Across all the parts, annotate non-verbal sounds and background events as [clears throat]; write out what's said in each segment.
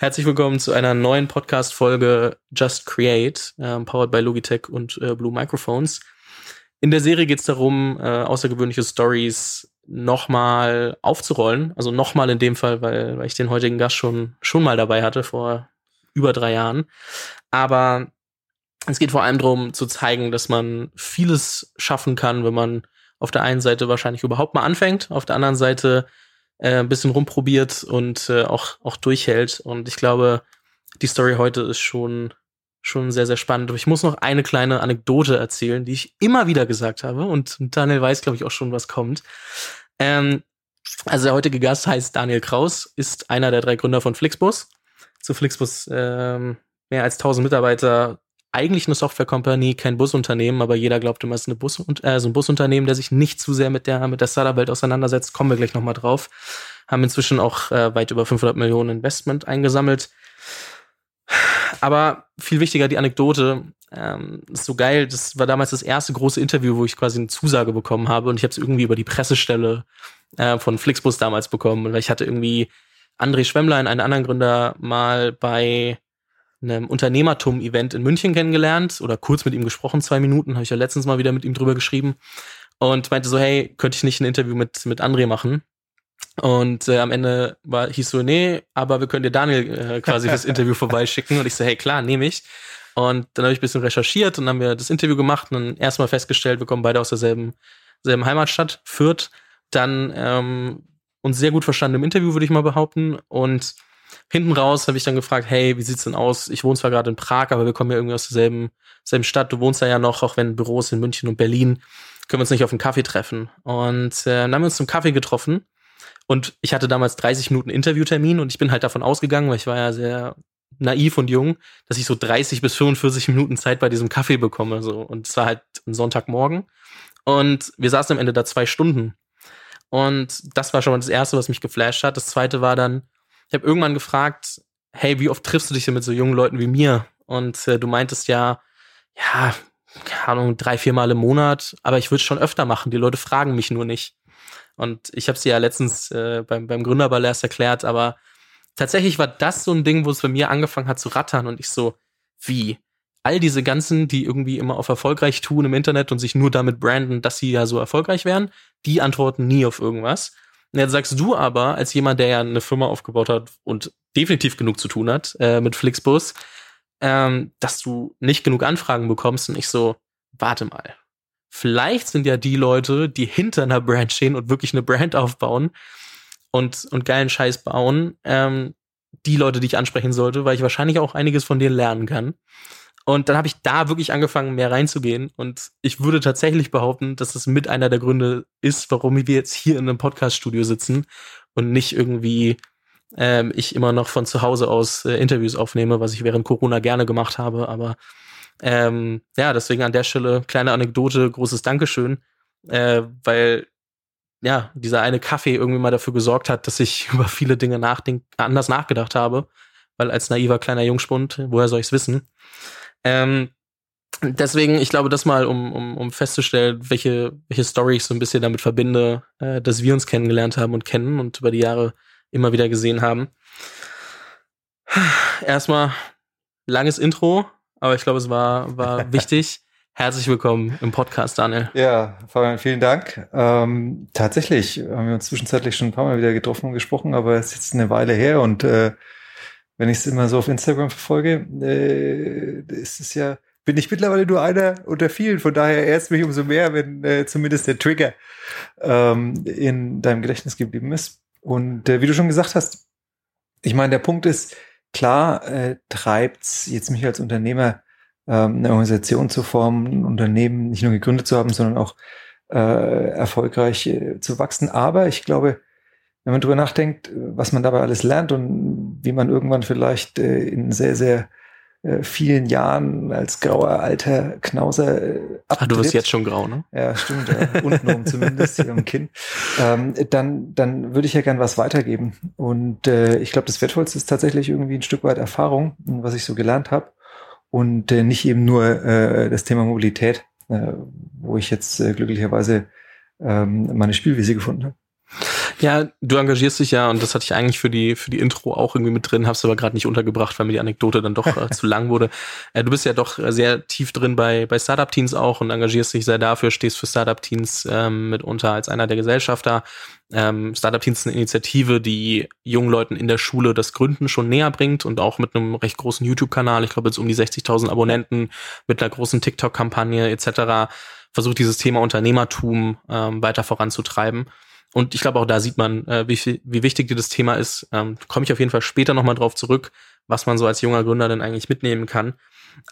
Herzlich willkommen zu einer neuen Podcast-Folge Just Create, äh, powered by Logitech und äh, Blue Microphones. In der Serie geht es darum, äh, außergewöhnliche Stories nochmal aufzurollen. Also nochmal in dem Fall, weil, weil ich den heutigen Gast schon, schon mal dabei hatte vor über drei Jahren. Aber es geht vor allem darum zu zeigen, dass man vieles schaffen kann, wenn man auf der einen Seite wahrscheinlich überhaupt mal anfängt, auf der anderen Seite äh, ein bisschen rumprobiert und äh, auch, auch durchhält. Und ich glaube, die Story heute ist schon, schon sehr, sehr spannend. Aber ich muss noch eine kleine Anekdote erzählen, die ich immer wieder gesagt habe. Und Daniel weiß, glaube ich, auch schon, was kommt. Ähm, also der heutige Gast heißt Daniel Kraus, ist einer der drei Gründer von Flixbus. Zu Flixbus ähm, mehr als 1000 Mitarbeiter, eigentlich eine Software-Company, kein Busunternehmen, aber jeder glaubt immer, es ist eine Bus äh, so ein Busunternehmen, der sich nicht zu sehr mit der, mit der Startup-Welt auseinandersetzt. Kommen wir gleich nochmal drauf. Haben inzwischen auch äh, weit über 500 Millionen Investment eingesammelt. Aber viel wichtiger die Anekdote. Ähm, ist so geil. Das war damals das erste große Interview, wo ich quasi eine Zusage bekommen habe und ich habe es irgendwie über die Pressestelle äh, von Flixbus damals bekommen, weil ich hatte irgendwie André Schwemmlein, einen anderen Gründer, mal bei einem Unternehmertum-Event in München kennengelernt oder kurz mit ihm gesprochen, zwei Minuten, habe ich ja letztens mal wieder mit ihm drüber geschrieben und meinte so, hey, könnte ich nicht ein Interview mit, mit André machen? Und äh, am Ende war, hieß so, nee, aber wir können dir Daniel äh, quasi fürs [laughs] Interview vorbeischicken. Und ich so, hey, klar, nehme ich. Und dann habe ich ein bisschen recherchiert und haben wir das Interview gemacht und dann erstmal festgestellt, wir kommen beide aus derselben selben Heimatstadt, Fürth. Dann ähm, uns sehr gut verstanden im Interview, würde ich mal behaupten. Und hinten raus habe ich dann gefragt, hey, wie sieht's denn aus? Ich wohne zwar gerade in Prag, aber wir kommen ja irgendwie aus derselben, derselben Stadt. Du wohnst da ja noch, auch wenn Büros in München und Berlin. Können wir uns nicht auf einen Kaffee treffen? Und äh, dann haben wir uns zum Kaffee getroffen. Und ich hatte damals 30 Minuten Interviewtermin und ich bin halt davon ausgegangen, weil ich war ja sehr naiv und jung, dass ich so 30 bis 45 Minuten Zeit bei diesem Kaffee bekomme. So. Und es war halt ein Sonntagmorgen. Und wir saßen am Ende da zwei Stunden. Und das war schon mal das Erste, was mich geflasht hat. Das Zweite war dann, ich habe irgendwann gefragt, hey, wie oft triffst du dich denn mit so jungen Leuten wie mir? Und äh, du meintest ja, ja, keine Ahnung, drei, vier Mal im Monat, aber ich würde es schon öfter machen. Die Leute fragen mich nur nicht. Und ich habe sie ja letztens äh, beim, beim Gründerball erst erklärt, aber tatsächlich war das so ein Ding, wo es bei mir angefangen hat zu rattern und ich so, wie? All diese ganzen, die irgendwie immer auf erfolgreich tun im Internet und sich nur damit branden, dass sie ja so erfolgreich wären, die antworten nie auf irgendwas. Und jetzt sagst du aber, als jemand, der ja eine Firma aufgebaut hat und definitiv genug zu tun hat äh, mit Flixbus, ähm, dass du nicht genug Anfragen bekommst und ich so, warte mal. Vielleicht sind ja die Leute, die hinter einer Brand stehen und wirklich eine Brand aufbauen und, und geilen Scheiß bauen, ähm, die Leute, die ich ansprechen sollte, weil ich wahrscheinlich auch einiges von denen lernen kann. Und dann habe ich da wirklich angefangen, mehr reinzugehen. Und ich würde tatsächlich behaupten, dass das mit einer der Gründe ist, warum wir jetzt hier in einem Podcast-Studio sitzen und nicht irgendwie ähm, ich immer noch von zu Hause aus äh, Interviews aufnehme, was ich während Corona gerne gemacht habe. Aber ähm, ja, deswegen an der Stelle kleine Anekdote, großes Dankeschön, äh, weil ja, dieser eine Kaffee irgendwie mal dafür gesorgt hat, dass ich [laughs] über viele Dinge nachdenk anders nachgedacht habe. Weil als naiver kleiner Jungspund, woher soll ich's wissen? Ähm, deswegen, ich glaube, das mal, um, um, um festzustellen, welche, welche Story ich so ein bisschen damit verbinde, äh, dass wir uns kennengelernt haben und kennen und über die Jahre immer wieder gesehen haben. Erstmal langes Intro, aber ich glaube, es war, war [laughs] wichtig. Herzlich willkommen im Podcast, Daniel. Ja, Fabian, vielen Dank. Ähm, tatsächlich haben wir uns zwischenzeitlich schon ein paar Mal wieder getroffen und gesprochen, aber es ist jetzt eine Weile her und äh, wenn ich es immer so auf Instagram verfolge, äh, ist es ja, bin ich mittlerweile nur einer unter vielen. Von daher ehrt mich umso mehr, wenn äh, zumindest der Trigger ähm, in deinem Gedächtnis geblieben ist. Und äh, wie du schon gesagt hast, ich meine, der Punkt ist, klar äh, treibt's jetzt mich als Unternehmer ähm, eine Organisation zu formen, ein Unternehmen nicht nur gegründet zu haben, sondern auch äh, erfolgreich äh, zu wachsen. Aber ich glaube, wenn man drüber nachdenkt, was man dabei alles lernt und wie man irgendwann vielleicht äh, in sehr, sehr äh, vielen Jahren als grauer alter Knauser äh, abtritt. Ah, du bist jetzt schon grau, ne? Ja, stimmt. Ja. [laughs] Untenrum zumindest, hier im Kinn. Ähm, dann, dann würde ich ja gern was weitergeben. Und äh, ich glaube, das Wertvollste ist tatsächlich irgendwie ein Stück weit Erfahrung, was ich so gelernt habe. Und äh, nicht eben nur äh, das Thema Mobilität, äh, wo ich jetzt äh, glücklicherweise ähm, meine Spielwiese gefunden habe. Ja, du engagierst dich ja und das hatte ich eigentlich für die für die Intro auch irgendwie mit drin, hab's aber gerade nicht untergebracht, weil mir die Anekdote dann doch äh, [laughs] zu lang wurde. Äh, du bist ja doch sehr tief drin bei bei Startup Teens auch und engagierst dich sehr dafür, stehst für Startup Teens ähm, mitunter als einer der Gesellschafter. Ähm, Startup Teens ist eine Initiative, die jungen Leuten in der Schule das Gründen schon näher bringt und auch mit einem recht großen YouTube-Kanal, ich glaube jetzt um die 60.000 Abonnenten, mit einer großen TikTok-Kampagne etc. versucht dieses Thema Unternehmertum ähm, weiter voranzutreiben. Und ich glaube, auch da sieht man, äh, wie, wie wichtig dir das Thema ist. Ähm, Komme ich auf jeden Fall später nochmal drauf zurück, was man so als junger Gründer denn eigentlich mitnehmen kann.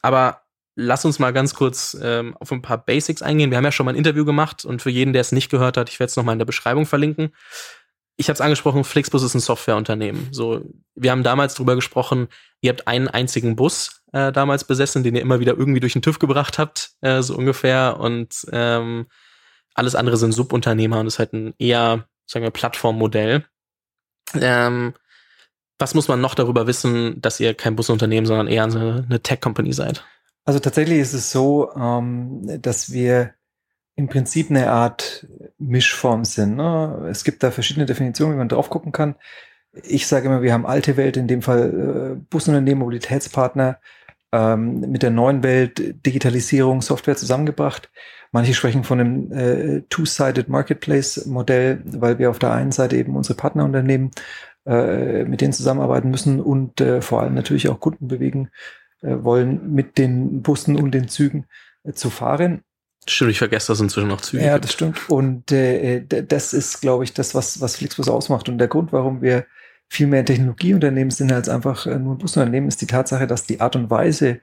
Aber lass uns mal ganz kurz ähm, auf ein paar Basics eingehen. Wir haben ja schon mal ein Interview gemacht und für jeden, der es nicht gehört hat, ich werde es nochmal in der Beschreibung verlinken. Ich habe es angesprochen, Flixbus ist ein Softwareunternehmen. So, wir haben damals drüber gesprochen, ihr habt einen einzigen Bus äh, damals besessen, den ihr immer wieder irgendwie durch den TÜV gebracht habt, äh, so ungefähr. Und ähm, alles andere sind Subunternehmer und ist halt ein eher, sagen wir, Plattformmodell. Ähm, was muss man noch darüber wissen, dass ihr kein Busunternehmen, sondern eher eine, eine Tech-Company seid? Also tatsächlich ist es so, ähm, dass wir im Prinzip eine Art Mischform sind. Ne? Es gibt da verschiedene Definitionen, wie man drauf gucken kann. Ich sage immer, wir haben alte Welt, in dem Fall äh, Busunternehmen, Mobilitätspartner, ähm, mit der neuen Welt Digitalisierung, Software zusammengebracht. Manche sprechen von einem äh, Two-Sided Marketplace-Modell, weil wir auf der einen Seite eben unsere Partnerunternehmen äh, mit denen zusammenarbeiten müssen und äh, vor allem natürlich auch Kunden bewegen äh, wollen, mit den Bussen und den Zügen äh, zu fahren. Stimmt, ich vergesse, dass inzwischen noch Züge Ja, gibt. das stimmt. Und äh, das ist, glaube ich, das, was, was Flixbus ausmacht. Und der Grund, warum wir viel mehr Technologieunternehmen sind als einfach nur ein Busunternehmen, ist die Tatsache, dass die Art und Weise,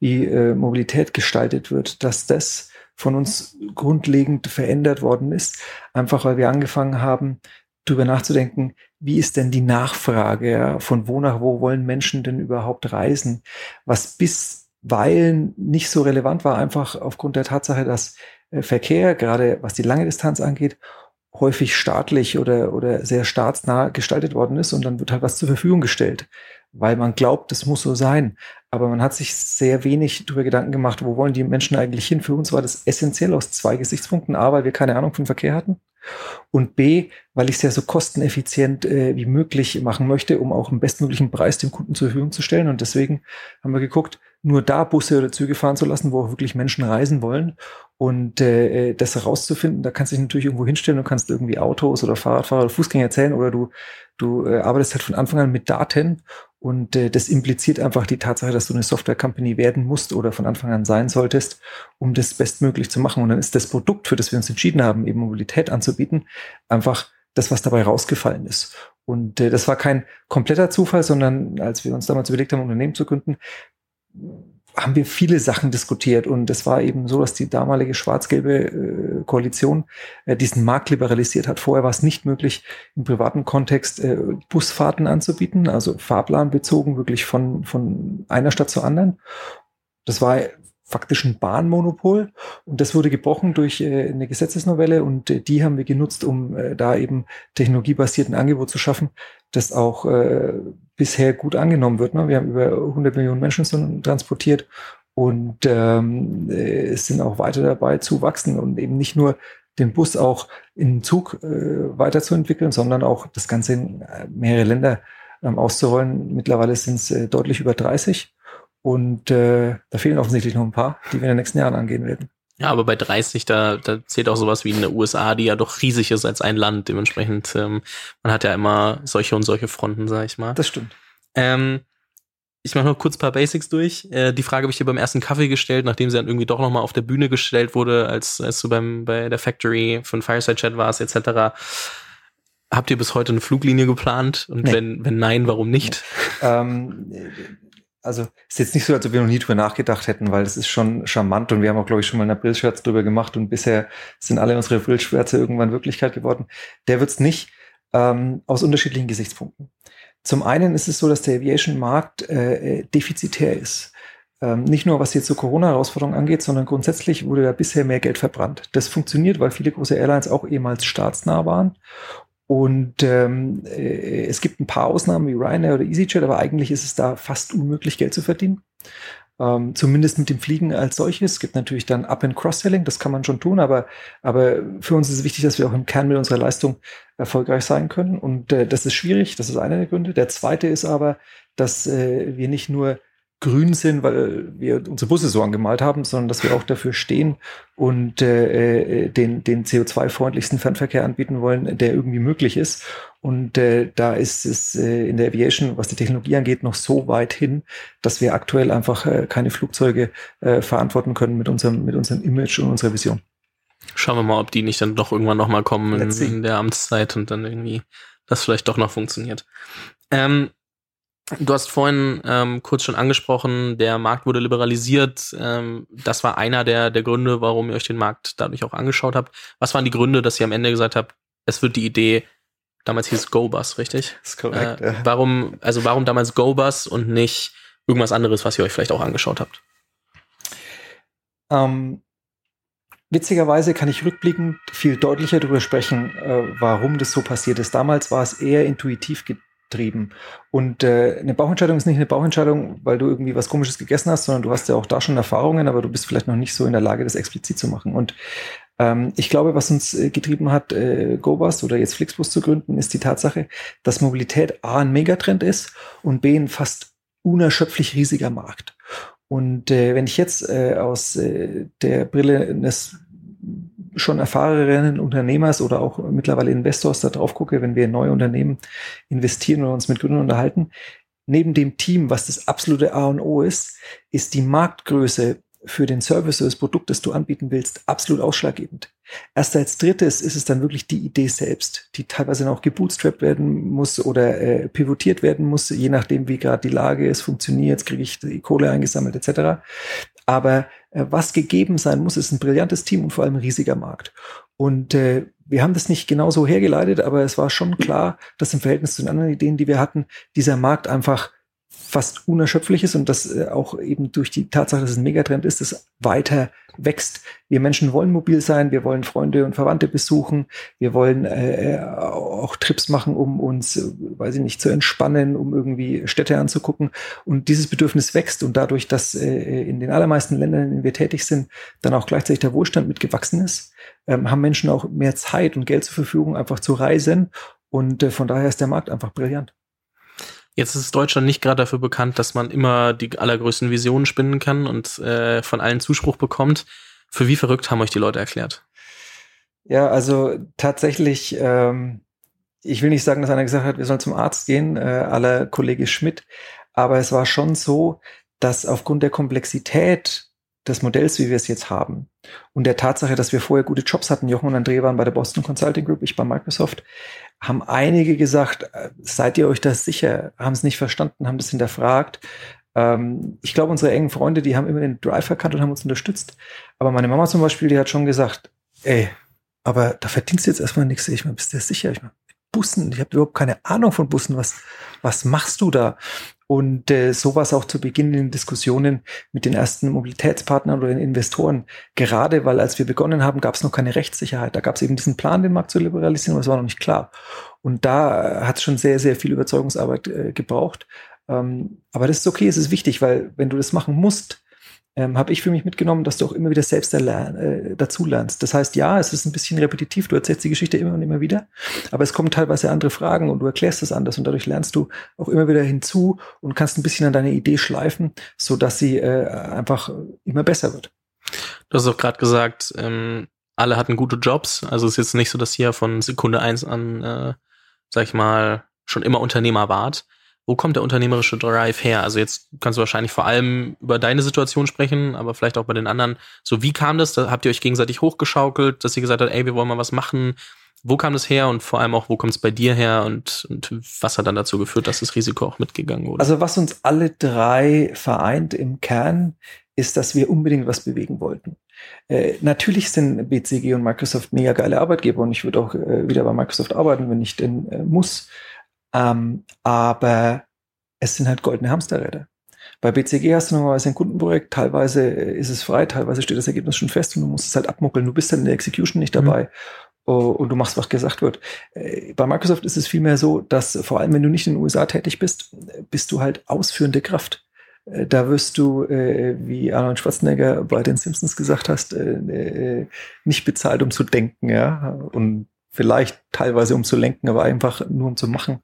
wie äh, Mobilität gestaltet wird, dass das von uns grundlegend verändert worden ist, einfach weil wir angefangen haben, darüber nachzudenken, wie ist denn die Nachfrage, ja? von wo nach wo wollen Menschen denn überhaupt reisen, was bisweilen nicht so relevant war, einfach aufgrund der Tatsache, dass äh, Verkehr, gerade was die lange Distanz angeht, häufig staatlich oder, oder sehr staatsnah gestaltet worden ist und dann wird halt was zur Verfügung gestellt, weil man glaubt, das muss so sein. Aber man hat sich sehr wenig darüber Gedanken gemacht, wo wollen die Menschen eigentlich hin. Für uns war das essentiell aus zwei Gesichtspunkten. A, weil wir keine Ahnung vom Verkehr hatten und B, weil ich es ja so kosteneffizient äh, wie möglich machen möchte, um auch einen bestmöglichen Preis dem Kunden zur Verfügung zu stellen. Und deswegen haben wir geguckt, nur da Busse oder Züge fahren zu lassen, wo auch wirklich Menschen reisen wollen. Und äh, äh das herauszufinden, da kannst du dich natürlich irgendwo hinstellen und kannst irgendwie Autos oder Fahrradfahrer oder Fußgänger erzählen oder du, du äh, arbeitest halt von Anfang an mit Daten und äh, das impliziert einfach die Tatsache, dass du eine Software-Company werden musst oder von Anfang an sein solltest, um das bestmöglich zu machen. Und dann ist das Produkt, für das wir uns entschieden haben, eben Mobilität anzubieten, einfach das, was dabei rausgefallen ist. Und äh, das war kein kompletter Zufall, sondern als wir uns damals überlegt haben, ein Unternehmen zu gründen, haben wir viele Sachen diskutiert und es war eben so, dass die damalige schwarz-gelbe äh, Koalition äh, diesen Markt liberalisiert hat. Vorher war es nicht möglich, im privaten Kontext äh, Busfahrten anzubieten, also Fahrplan bezogen wirklich von, von einer Stadt zur anderen. Das war faktisch ein Bahnmonopol und das wurde gebrochen durch äh, eine Gesetzesnovelle und äh, die haben wir genutzt, um äh, da eben technologiebasierten Angebot zu schaffen, das auch äh, bisher gut angenommen wird. Ne? Wir haben über 100 Millionen Menschen transportiert und ähm, äh, es sind auch weiter dabei zu wachsen und eben nicht nur den Bus auch in Zug äh, weiterzuentwickeln, sondern auch das Ganze in äh, mehrere Länder ähm, auszurollen. Mittlerweile sind es äh, deutlich über 30 und äh, da fehlen offensichtlich noch ein paar, die wir in den nächsten Jahren angehen werden. Ja, aber bei 30, da, da zählt auch sowas wie in den USA, die ja doch riesig ist als ein Land. Dementsprechend, ähm, man hat ja immer solche und solche Fronten, sag ich mal. Das stimmt. Ähm, ich mache noch kurz paar Basics durch. Äh, die Frage habe ich dir beim ersten Kaffee gestellt, nachdem sie dann irgendwie doch nochmal auf der Bühne gestellt wurde, als, als du beim, bei der Factory von Fireside Chat warst, etc. Habt ihr bis heute eine Fluglinie geplant? Und nee. wenn, wenn nein, warum nicht? Nee. Ähm, also ist jetzt nicht so, als ob wir noch nie drüber nachgedacht hätten, weil das ist schon charmant und wir haben auch, glaube ich, schon mal einen Aprilscherz drüber gemacht und bisher sind alle unsere Aprilschwärze irgendwann Wirklichkeit geworden. Der wird's nicht ähm, aus unterschiedlichen Gesichtspunkten. Zum einen ist es so, dass der Aviation-Markt äh, äh defizitär ist. Ähm, nicht nur was jetzt so Corona-Herausforderungen angeht, sondern grundsätzlich wurde da bisher mehr Geld verbrannt. Das funktioniert, weil viele große Airlines auch ehemals staatsnah waren und ähm, äh, es gibt ein paar Ausnahmen wie Ryanair oder EasyJet, aber eigentlich ist es da fast unmöglich, Geld zu verdienen. Ähm, zumindest mit dem Fliegen als solches. Es gibt natürlich dann Up- and Cross-Selling, das kann man schon tun, aber, aber für uns ist es wichtig, dass wir auch im Kern mit unserer Leistung erfolgreich sein können. Und äh, das ist schwierig, das ist einer der Gründe. Der zweite ist aber, dass äh, wir nicht nur grün sind, weil wir unsere Busse so angemalt haben, sondern dass wir auch dafür stehen und äh, äh den, den CO2-freundlichsten Fernverkehr anbieten wollen, der irgendwie möglich ist. Und äh, da ist es äh, in der Aviation, was die Technologie angeht, noch so weit hin, dass wir aktuell einfach äh, keine Flugzeuge äh, verantworten können mit unserem, mit unserem Image und unserer Vision. Schauen wir mal, ob die nicht dann doch irgendwann nochmal kommen in, in, der Amtszeit und dann irgendwie das vielleicht doch noch funktioniert. Ähm, Du hast vorhin ähm, kurz schon angesprochen, der Markt wurde liberalisiert. Ähm, das war einer der, der Gründe, warum ihr euch den Markt dadurch auch angeschaut habt. Was waren die Gründe, dass ihr am Ende gesagt habt, es wird die Idee, damals hieß GoBus, richtig? Das ist korrekt. Äh, ja. Warum, also warum damals GoBus und nicht irgendwas anderes, was ihr euch vielleicht auch angeschaut habt? Ähm, witzigerweise kann ich rückblickend viel deutlicher darüber sprechen, äh, warum das so passiert ist. Damals war es eher intuitiv getrieben. Und äh, eine Bauchentscheidung ist nicht eine Bauchentscheidung, weil du irgendwie was Komisches gegessen hast, sondern du hast ja auch da schon Erfahrungen, aber du bist vielleicht noch nicht so in der Lage, das explizit zu machen. Und ähm, ich glaube, was uns äh, getrieben hat, äh, GoBus oder jetzt Flixbus zu gründen, ist die Tatsache, dass Mobilität A ein Megatrend ist und B ein fast unerschöpflich riesiger Markt. Und äh, wenn ich jetzt äh, aus äh, der Brille eines schon erfahrenen Unternehmers oder auch mittlerweile Investors da drauf gucke, wenn wir in neue Unternehmen investieren oder uns mit Gründern unterhalten, neben dem Team, was das absolute A und O ist, ist die Marktgröße für den Service oder das Produkt, das du anbieten willst, absolut ausschlaggebend. Erst als drittes ist es dann wirklich die Idee selbst, die teilweise auch gebootstrapped werden muss oder äh, pivotiert werden muss, je nachdem, wie gerade die Lage ist, funktioniert, kriege ich die Kohle eingesammelt etc. Aber äh, was gegeben sein muss, ist ein brillantes Team und vor allem ein riesiger Markt. Und äh, wir haben das nicht genau so hergeleitet, aber es war schon klar, dass im Verhältnis zu den anderen Ideen, die wir hatten, dieser Markt einfach fast unerschöpflich ist und das äh, auch eben durch die Tatsache, dass es ein Megatrend ist, das weiter wächst. Wir Menschen wollen mobil sein, wir wollen Freunde und Verwandte besuchen, wir wollen äh, äh auch Trips machen, um uns, äh, weiß ich nicht, zu entspannen, um irgendwie Städte anzugucken. Und dieses Bedürfnis wächst und dadurch, dass äh, in den allermeisten Ländern, in denen wir tätig sind, dann auch gleichzeitig der Wohlstand mitgewachsen ist, ähm, haben Menschen auch mehr Zeit und Geld zur Verfügung, einfach zu reisen. Und äh, von daher ist der Markt einfach brillant. Jetzt ist Deutschland nicht gerade dafür bekannt, dass man immer die allergrößten Visionen spinnen kann und äh, von allen Zuspruch bekommt. Für wie verrückt haben euch die Leute erklärt? Ja, also tatsächlich, ähm, ich will nicht sagen, dass einer gesagt hat, wir sollen zum Arzt gehen, äh, aller Kollege Schmidt, aber es war schon so, dass aufgrund der Komplexität des Modells, wie wir es jetzt haben, und der Tatsache, dass wir vorher gute Jobs hatten, Jochen und André waren bei der Boston Consulting Group, ich bei Microsoft, haben einige gesagt, äh, seid ihr euch das sicher? Haben es nicht verstanden, haben das hinterfragt. Ähm, ich glaube, unsere engen Freunde, die haben immer den Drive erkannt und haben uns unterstützt. Aber meine Mama zum Beispiel, die hat schon gesagt, ey, aber da verdienst du jetzt erstmal nichts. Ich meine, bist du sicher? Ich meine, Bussen, ich habe überhaupt keine Ahnung von Bussen. Was, was machst du da? Und äh, sowas auch zu Beginn in Diskussionen mit den ersten Mobilitätspartnern oder den Investoren. Gerade weil als wir begonnen haben, gab es noch keine Rechtssicherheit. Da gab es eben diesen Plan, den Markt zu liberalisieren, aber es war noch nicht klar. Und da hat es schon sehr, sehr viel Überzeugungsarbeit äh, gebraucht. Ähm, aber das ist okay, es ist wichtig, weil wenn du das machen musst, ähm, habe ich für mich mitgenommen, dass du auch immer wieder selbst äh, dazu lernst. Das heißt, ja, es ist ein bisschen repetitiv, du erzählst die Geschichte immer und immer wieder, aber es kommen teilweise andere Fragen und du erklärst es anders und dadurch lernst du auch immer wieder hinzu und kannst ein bisschen an deine Idee schleifen, so dass sie äh, einfach immer besser wird. Du hast auch gerade gesagt, ähm, alle hatten gute Jobs, also es ist jetzt nicht so, dass ihr von Sekunde eins an, äh, sag ich mal, schon immer Unternehmer wart. Wo kommt der unternehmerische Drive her? Also jetzt kannst du wahrscheinlich vor allem über deine Situation sprechen, aber vielleicht auch bei den anderen. So, wie kam das? Da habt ihr euch gegenseitig hochgeschaukelt, dass ihr gesagt habt, ey, wir wollen mal was machen. Wo kam das her und vor allem auch, wo kommt es bei dir her und, und was hat dann dazu geführt, dass das Risiko auch mitgegangen wurde? Also was uns alle drei vereint im Kern, ist, dass wir unbedingt was bewegen wollten. Äh, natürlich sind BCG und Microsoft mega geile Arbeitgeber und ich würde auch äh, wieder bei Microsoft arbeiten, wenn ich denn äh, muss. Ähm, aber es sind halt goldene Hamsterräder. Bei BCG hast du normalerweise ein Kundenprojekt, teilweise ist es frei, teilweise steht das Ergebnis schon fest und du musst es halt abmuckeln. Du bist dann in der Execution nicht mhm. dabei. Mhm. Und du machst, was gesagt wird. Äh, bei Microsoft ist es vielmehr so, dass vor allem, wenn du nicht in den USA tätig bist, bist du halt ausführende Kraft. äh, da wirst du, äh, wie Arnold Schwarzenegger bei den Simpsons gesagt hast, äh, äh, nicht bezahlt, um zu denken, ja. Und vielleicht teilweise um zu lenken, aber einfach nur um zu machen.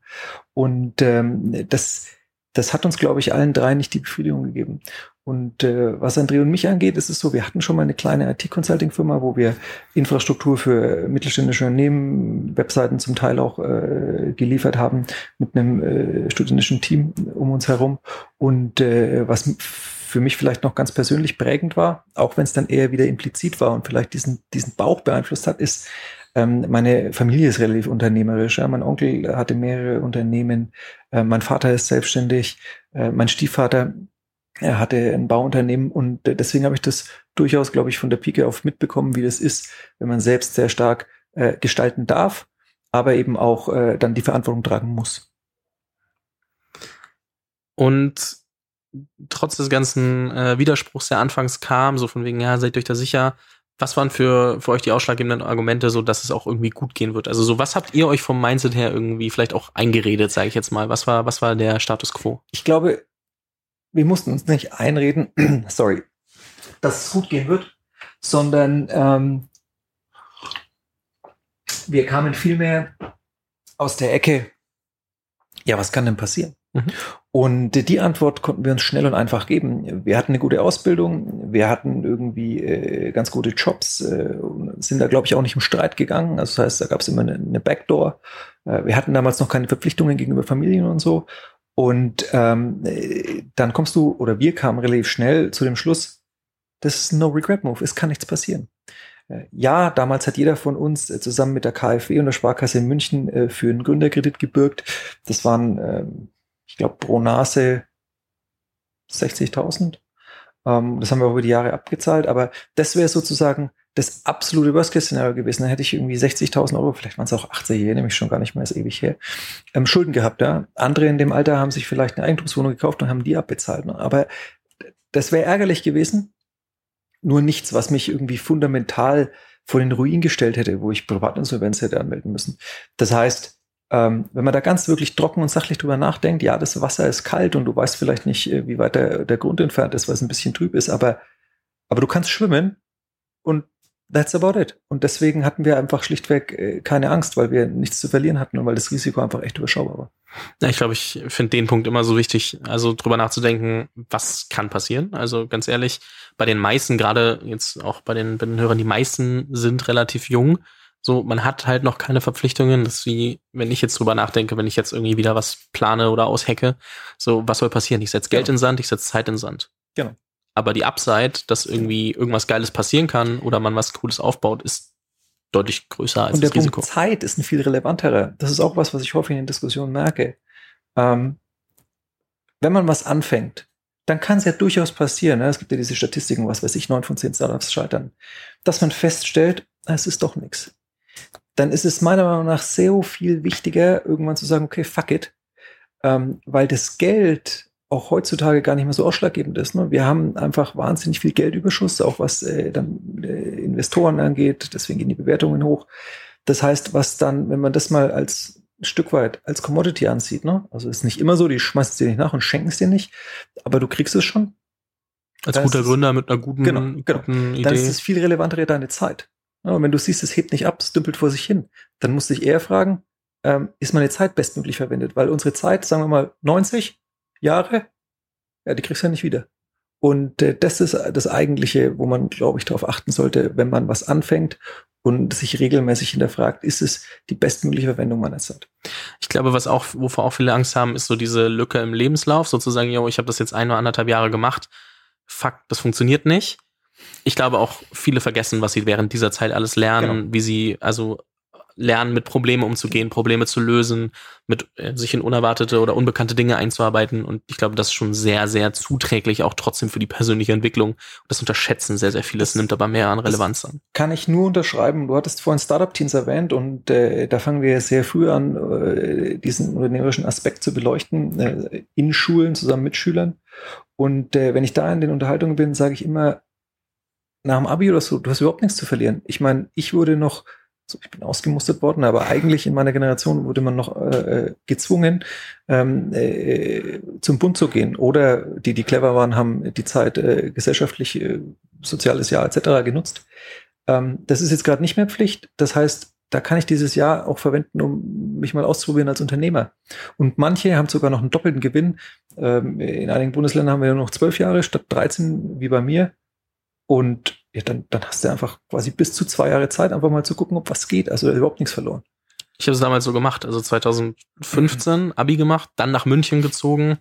Und ähm, das, das hat uns, glaube ich, allen drei nicht die Befriedigung gegeben. Und äh, was André und mich angeht, ist es so, wir hatten schon mal eine kleine IT-Consulting-Firma, wo wir Infrastruktur für mittelständische Unternehmen, Webseiten zum Teil auch äh, geliefert haben mit einem äh, studentischen Team um uns herum. Und äh, was für mich vielleicht noch ganz persönlich prägend war, auch wenn es dann eher wieder implizit war und vielleicht diesen, diesen Bauch beeinflusst hat, ist, ähm, meine Familie ist relativ unternehmerisch. Ja. Mein Onkel hatte mehrere Unternehmen, äh, mein Vater ist selbstständig, äh, mein Stiefvater er hatte ein Bauunternehmen und deswegen habe ich das durchaus, glaube ich, von der Pike auf mitbekommen, wie das ist, wenn man selbst sehr stark äh, gestalten darf, aber eben auch äh, dann die Verantwortung tragen muss. Und trotz des ganzen äh, Widerspruchs, der anfangs kam, so von wegen, ja, seid euch da sicher, was waren für, für euch die ausschlaggebenden Argumente, so dass es auch irgendwie gut gehen wird? Also so, was habt ihr euch vom Mindset her irgendwie vielleicht auch eingeredet, sage ich jetzt mal? Was war, was war der Status quo? Ich glaube, wir mussten uns nicht einreden, [clears throat] sorry, dass es gut gehen wird, sondern ähm, wir kamen vielmehr aus der Ecke, ja, was kann denn passieren? Mhm. Und die Antwort konnten wir uns schnell und einfach geben. Wir hatten eine gute Ausbildung, wir hatten irgendwie äh, ganz gute Jobs, äh, sind da, glaube ich, auch nicht im Streit gegangen. Also das heißt, da gab es immer eine, eine Backdoor. Äh, wir hatten damals noch keine Verpflichtungen gegenüber Familien und so. Und ähm, dann kommst du, oder wir kamen relativ schnell zu dem Schluss, das ist ein No-Regret-Move, es kann nichts passieren. Äh, ja, damals hat jeder von uns äh, zusammen mit der KfW und der Sparkasse in München äh, für einen Gründerkredit gebürgt. Das waren, äh, ich glaube, pro Nase 60.000. Ähm, das haben wir über die Jahre abgezahlt, aber das wäre sozusagen das absolute Worst-Case-Szenario gewesen. Da hätte ich irgendwie 60.000 Euro, vielleicht waren es auch 80 hier, nämlich schon gar nicht mehr, ist ewig her, ähm, Schulden gehabt. Ja? Andere in dem Alter haben sich vielleicht eine Eigentumswohnung gekauft und haben die abbezahlt. Ne? Aber das wäre ärgerlich gewesen. Nur nichts, was mich irgendwie fundamental vor den Ruin gestellt hätte, wo ich Privatinsolvenz hätte anmelden müssen. Das heißt, ähm, wenn man da ganz wirklich trocken und sachlich drüber nachdenkt, ja, das Wasser ist kalt und du weißt vielleicht nicht, äh, wie weit der, der Grund entfernt ist, weil es ein bisschen trüb ist, aber, aber du kannst schwimmen und that's about it. Und deswegen hatten wir einfach schlichtweg äh, keine Angst, weil wir nichts zu verlieren hatten und weil das Risiko einfach echt überschaubar war. Ja, ich glaube, ich finde den Punkt immer so wichtig, also drüber nachzudenken, was kann passieren. Also ganz ehrlich, bei den meisten, gerade jetzt auch bei den, bei den Hörern, die meisten sind relativ jung. So, man hat halt noch keine Verpflichtungen. Das ist wie, wenn ich jetzt drüber nachdenke, wenn ich jetzt irgendwie wieder was plane oder aushecke, so, was soll passieren? Ich setze Geld genau. in Sand, ich setze Zeit in Sand. Genau. Aber die Upside, dass irgendwie irgendwas Geiles passieren kann oder man was Cooles aufbaut, ist deutlich größer als Und der das Risiko. Punkt Zeit ist ein viel relevanterer. Das ist auch was, was ich häufig in den Diskussionen merke. Ähm, wenn man was anfängt, dann kann es ja durchaus passieren. Ne? Es gibt ja diese Statistiken, was weiß ich, neun von zehn Startups scheitern, dass man feststellt, es ist doch nichts. Dann ist es meiner Meinung nach sehr viel wichtiger, irgendwann zu sagen, okay, fuck it, ähm, weil das Geld auch heutzutage gar nicht mehr so ausschlaggebend ist. Ne? Wir haben einfach wahnsinnig viel Geldüberschuss, auch was äh, dann äh, Investoren angeht. Deswegen gehen die Bewertungen hoch. Das heißt, was dann, wenn man das mal als ein Stück weit als Commodity ansieht, ne? also ist nicht immer so, die schmeißen es dir nicht nach und schenken es dir nicht, aber du kriegst es schon. Als dann guter Gründer mit einer guten, genau, genau. Guten Idee. Dann ist es viel relevantere deine Zeit. Und wenn du siehst, es hebt nicht ab, es dümpelt vor sich hin, dann musst du dich eher fragen, ähm, ist meine Zeit bestmöglich verwendet? Weil unsere Zeit, sagen wir mal 90, Jahre, ja, die kriegst du ja nicht wieder. Und äh, das ist das Eigentliche, wo man, glaube ich, darauf achten sollte, wenn man was anfängt und sich regelmäßig hinterfragt, ist es die bestmögliche Verwendung meiner Zeit. Ich glaube, was auch, wovor auch viele Angst haben, ist so diese Lücke im Lebenslauf, sozusagen, yo, ich habe das jetzt ein oder anderthalb Jahre gemacht, fuck, das funktioniert nicht. Ich glaube auch, viele vergessen, was sie während dieser Zeit alles lernen, genau. wie sie also lernen, mit Problemen umzugehen, Probleme zu lösen, mit äh, sich in unerwartete oder unbekannte Dinge einzuarbeiten. Und ich glaube, das ist schon sehr, sehr zuträglich, auch trotzdem für die persönliche Entwicklung. Das unterschätzen sehr, sehr viele. Das nimmt aber mehr an Relevanz an. Kann ich nur unterschreiben. Du hattest vorhin Startup-Teams erwähnt und äh, da fangen wir sehr früh an, äh, diesen unternehmerischen Aspekt zu beleuchten, äh, in Schulen zusammen mit Schülern. Und äh, wenn ich da in den Unterhaltungen bin, sage ich immer, nach dem Abi oder so, du hast überhaupt nichts zu verlieren. Ich meine, ich wurde noch so, ich bin ausgemustert worden, aber eigentlich in meiner Generation wurde man noch äh, äh, gezwungen, ähm, äh, zum Bund zu gehen. Oder die, die clever waren, haben die Zeit äh, gesellschaftlich, äh, soziales Jahr etc. genutzt. Ähm, das ist jetzt gerade nicht mehr Pflicht. Das heißt, da kann ich dieses Jahr auch verwenden, um mich mal auszuprobieren als Unternehmer. Und manche haben sogar noch einen doppelten Gewinn. Ähm, in einigen Bundesländern haben wir nur noch zwölf Jahre statt 13 wie bei mir. Und ja, dann, dann hast du einfach quasi bis zu zwei Jahre Zeit, einfach mal zu gucken, ob was geht. Also überhaupt nichts verloren. Ich habe es damals so gemacht, also 2015 mhm. Abi gemacht, dann nach München gezogen,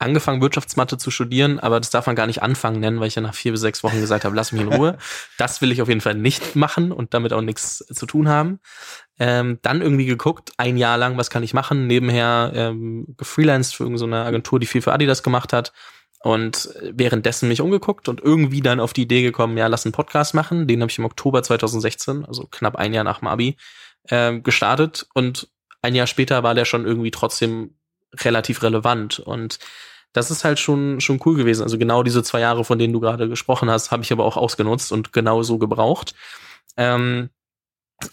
angefangen Wirtschaftsmathe zu studieren, aber das darf man gar nicht anfangen nennen, weil ich ja nach vier bis sechs Wochen gesagt habe, lass mich in Ruhe. [laughs] das will ich auf jeden Fall nicht machen und damit auch nichts zu tun haben. Ähm, dann irgendwie geguckt, ein Jahr lang, was kann ich machen, nebenher ähm, gefreelanced für irgendeine Agentur, die viel für Adidas gemacht hat und währenddessen mich umgeguckt und irgendwie dann auf die Idee gekommen, ja, lass einen Podcast machen. Den habe ich im Oktober 2016, also knapp ein Jahr nach dem Abi, äh, gestartet. Und ein Jahr später war der schon irgendwie trotzdem relativ relevant. Und das ist halt schon, schon cool gewesen. Also genau diese zwei Jahre, von denen du gerade gesprochen hast, habe ich aber auch ausgenutzt und genau so gebraucht. Ähm,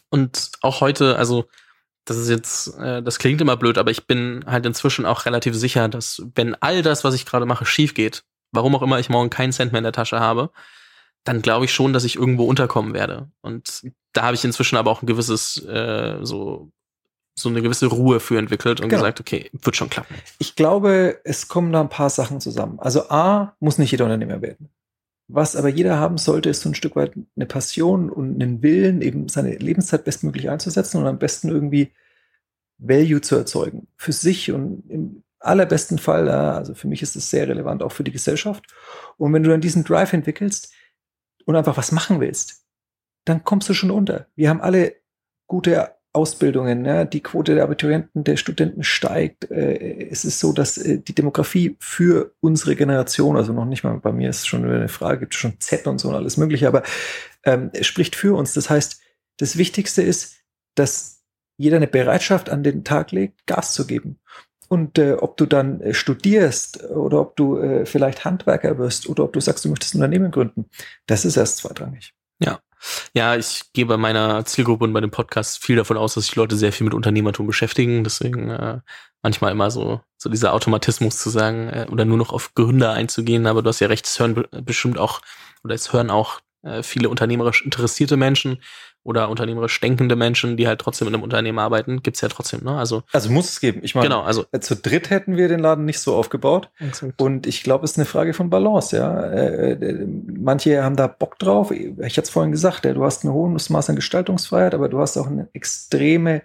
und auch heute, also das ist jetzt, äh, das klingt immer blöd, aber ich bin halt inzwischen auch relativ sicher, dass wenn all das, was ich gerade mache, schief geht, warum auch immer ich morgen keinen Cent mehr in der Tasche habe, dann glaube ich schon, dass ich irgendwo unterkommen werde. Und da habe ich inzwischen aber auch ein gewisses, äh, so, so eine gewisse Ruhe für entwickelt und genau. gesagt, okay, wird schon klappen. Ich glaube, es kommen da ein paar Sachen zusammen. Also A, muss nicht jeder Unternehmer werden. Was aber jeder haben sollte, ist so ein Stück weit eine Passion und einen Willen, eben seine Lebenszeit bestmöglich einzusetzen und am besten irgendwie Value zu erzeugen. Für sich und im allerbesten Fall, also für mich ist es sehr relevant, auch für die Gesellschaft. Und wenn du dann diesen Drive entwickelst und einfach was machen willst, dann kommst du schon unter. Wir haben alle gute Ausbildungen, ja, die Quote der Abiturienten, der Studenten steigt. Äh, es ist so, dass äh, die Demografie für unsere Generation, also noch nicht mal bei mir ist schon eine Frage, gibt es schon Z und so und alles Mögliche, aber ähm, spricht für uns. Das heißt, das Wichtigste ist, dass jeder eine Bereitschaft an den Tag legt, Gas zu geben. Und äh, ob du dann äh, studierst oder ob du äh, vielleicht Handwerker wirst oder ob du sagst, du möchtest ein Unternehmen gründen, das ist erst zweitrangig. Ja. Ich gehe bei meiner Zielgruppe und bei dem Podcast viel davon aus, dass sich Leute sehr viel mit Unternehmertum beschäftigen. Deswegen äh, manchmal immer so, so dieser Automatismus zu sagen äh, oder nur noch auf Gründer einzugehen. Aber du hast ja recht, es hören bestimmt auch, oder es hören auch viele unternehmerisch interessierte Menschen oder unternehmerisch denkende Menschen, die halt trotzdem in einem Unternehmen arbeiten, gibt's ja trotzdem, ne? Also, also muss es geben. Ich meine, genau, also äh, zu dritt hätten wir den Laden nicht so aufgebaut. Exakt. Und ich glaube, es ist eine Frage von Balance, ja. Äh, äh manche haben da Bock drauf. Ich hatte es vorhin gesagt, ja, du hast ein hohes Maß an Gestaltungsfreiheit, aber du hast auch eine extreme,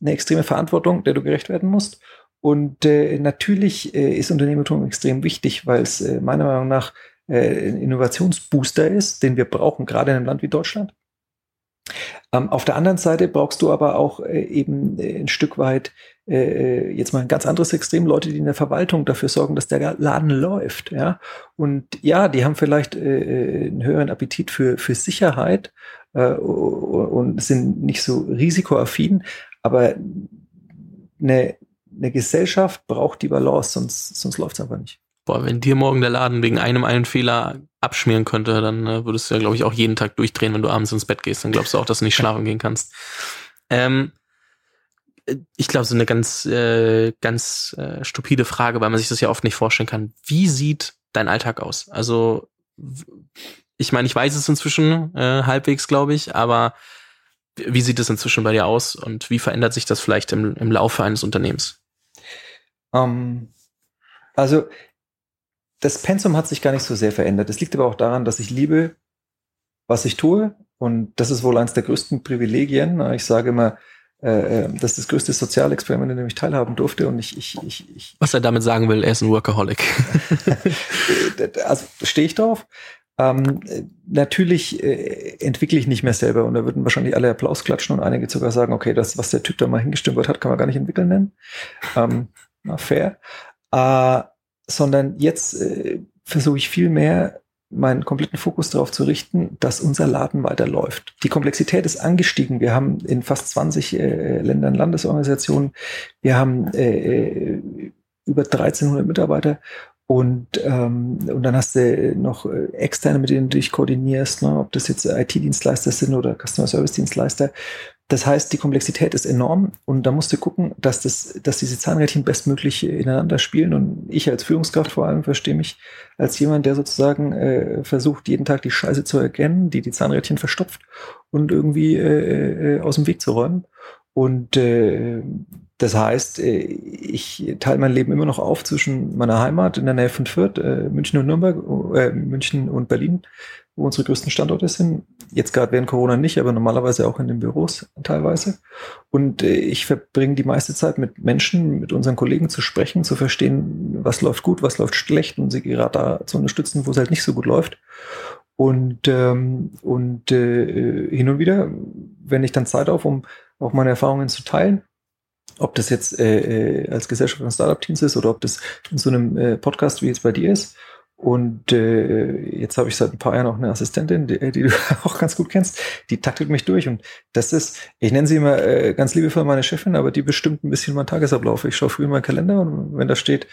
eine extreme Verantwortung, der du gerecht werden musst. Und äh, natürlich äh, ist Unternehmertum extrem wichtig, weil es äh, meiner Meinung nach äh, Innovationsbooster ist, den wir brauchen, gerade in einem Land wie Deutschland. Ähm, auf der anderen Seite brauchst du aber auch äh, eben äh, ein Stück weit äh, jetzt mal ein ganz anderes Extrem, Leute, die in der Verwaltung dafür sorgen, dass der Laden läuft. Ja? Und ja, die haben vielleicht äh, einen höheren Appetit für, für Sicherheit äh, und sind nicht so risikoaffin, aber eine, eine Gesellschaft braucht die Balance, sonst, sonst läuft es einfach nicht. Boah, wenn dir morgen der Laden wegen einem einen Fehler abschmieren könnte, dann äh, würdest du ja, glaube ich, auch jeden Tag durchdrehen, wenn du abends ins Bett gehst. Dann glaubst du auch, dass du nicht schlafen gehen kannst. Ähm, äh, ich glaube, so eine ganz, äh, ganz äh, stupide Frage, weil man sich das ja oft nicht vorstellen kann. Wie sieht dein Alltag aus? Also, ich meine, ich weiß es inzwischen äh, halbwegs, glaube ich, aber wie sieht es inzwischen bei dir aus und wie verändert sich das vielleicht im, im Laufe eines Unternehmens? Um, ähm, also das Pensum hat sich gar nicht so sehr verändert. Das liegt aber auch daran, dass ich liebe, was ich tue. Und das ist wohl eines der größten Privilegien. Ich sage immer, äh, äh, das ist das größte Sozialexperiment, in dem ich teilhaben durfte. Und ich, ich, ich, ich Was er damit sagen will, er ist ein Workaholic. [laughs] also stehe ich drauf. Ähm, natürlich äh, entwickle ich nicht mehr selber und da würden wahrscheinlich alle Applaus klatschen und einige sogar sagen, okay, das, was der Typ da mal hingestimmt hat, kann man gar nicht entwickeln nennen. Ähm, na, fair. Äh, sondern jetzt äh, versuche ich viel mehr meinen kompletten Fokus darauf zu richten, dass unser Laden weiterläuft. Die Komplexität ist angestiegen. Wir haben in fast 20 äh, Ländern Landesorganisationen. Wir haben äh, äh über 1300 Mitarbeiter und, ähm, und dann hast du noch äh, externe, mit denen du dich koordinierst, ne? ob das jetzt IT-Dienstleister sind oder Customer Service-Dienstleister. Das heißt, die Komplexität ist enorm und da musst du gucken, dass, das, dass diese Zahnrädchen bestmöglich ineinander spielen. Und ich als Führungskraft vor allem verstehe mich als jemand, der sozusagen äh, versucht, jeden Tag die Scheiße zu erkennen, die die Zahnrädchen verstopft und irgendwie äh, äh, aus dem Weg zu räumen. Und äh, das heißt, äh, ich teile mein Leben immer noch auf zwischen meiner Heimat in der Nähe von Fürth, äh, München und Nürnberg, äh, München und Berlin wo unsere größten Standorte sind. Jetzt gerade während Corona nicht, aber normalerweise auch in den Büros teilweise. Und äh, ich verbringe die meiste Zeit mit Menschen, mit unseren Kollegen zu sprechen, zu verstehen, was läuft gut, was läuft schlecht und sie gerade da zu unterstützen, wo es halt nicht so gut läuft. Und, ähm, und äh, hin und wieder, wenn ich dann Zeit auf, um auch meine Erfahrungen zu teilen, ob das jetzt äh, äh als Gesellschaft von Startup-Teams ist oder ob das in so einem äh, Podcast wie jetzt bei dir ist und äh, jetzt habe ich seit ein paar Jahren auch eine Assistentin, die, die, du [laughs] auch ganz gut kennst, die taktet mich durch. Und das ist, ich nenne sie immer äh, ganz liebevoll meine Chefin, aber die bestimmt ein bisschen meinen Tagesablauf. Ich schaue früh in meinen Kalender und wenn da steht,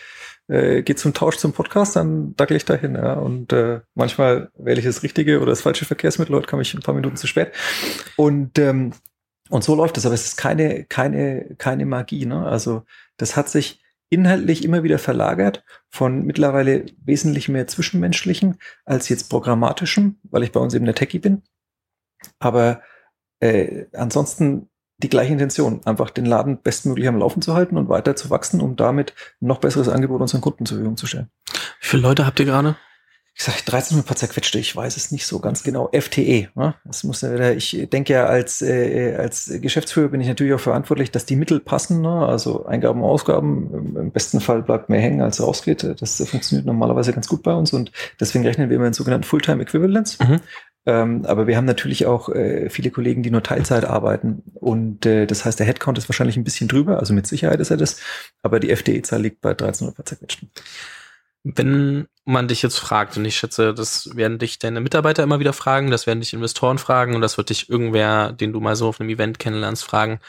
äh, geht zum Tausch zum Podcast, dann dackel ich dahin. Ja. Und äh, manchmal wähle ich das richtige oder das falsche Verkehrsmittel, heute komme ich ein paar Minuten zu spät. Und ähm, und so läuft es, aber es ist keine, keine, keine Magie. Ne? Also das hat sich inhaltlich immer wieder verlagert von mittlerweile wesentlich mehr zwischenmenschlichen als jetzt programmatischem, weil ich bei uns eben der Techie bin. Aber äh, ansonsten die gleiche Intention, einfach den Laden bestmöglich am Laufen zu halten und weiter zu wachsen, um damit noch besseres Angebot unseren Kunden zur Verfügung zu stellen. Wie viele Leute habt ihr gerade? Ich sage 13 ein paar zerquetschte, ich weiß es nicht so ganz genau. FTE, ne? das muss ja wieder, ich denke ja als, äh, als Geschäftsführer bin ich natürlich auch verantwortlich, dass die Mittel passen, ne? also Eingaben, Ausgaben, im besten Fall bleibt mehr hängen, als rausgeht. Das funktioniert normalerweise ganz gut bei uns und deswegen rechnen wir immer in sogenannten Fulltime Equivalents. Mhm. Ähm, aber wir haben natürlich auch äh, viele Kollegen, die nur Teilzeit arbeiten. Und äh, das heißt, der Headcount ist wahrscheinlich ein bisschen drüber, also mit Sicherheit ist er das, aber die FTE-Zahl liegt bei 1300 zerquetschten. Wenn man dich jetzt fragt, und ich schätze, das werden dich deine Mitarbeiter immer wieder fragen, das werden dich Investoren fragen und das wird dich irgendwer, den du mal so auf einem Event kennenlernst, fragen.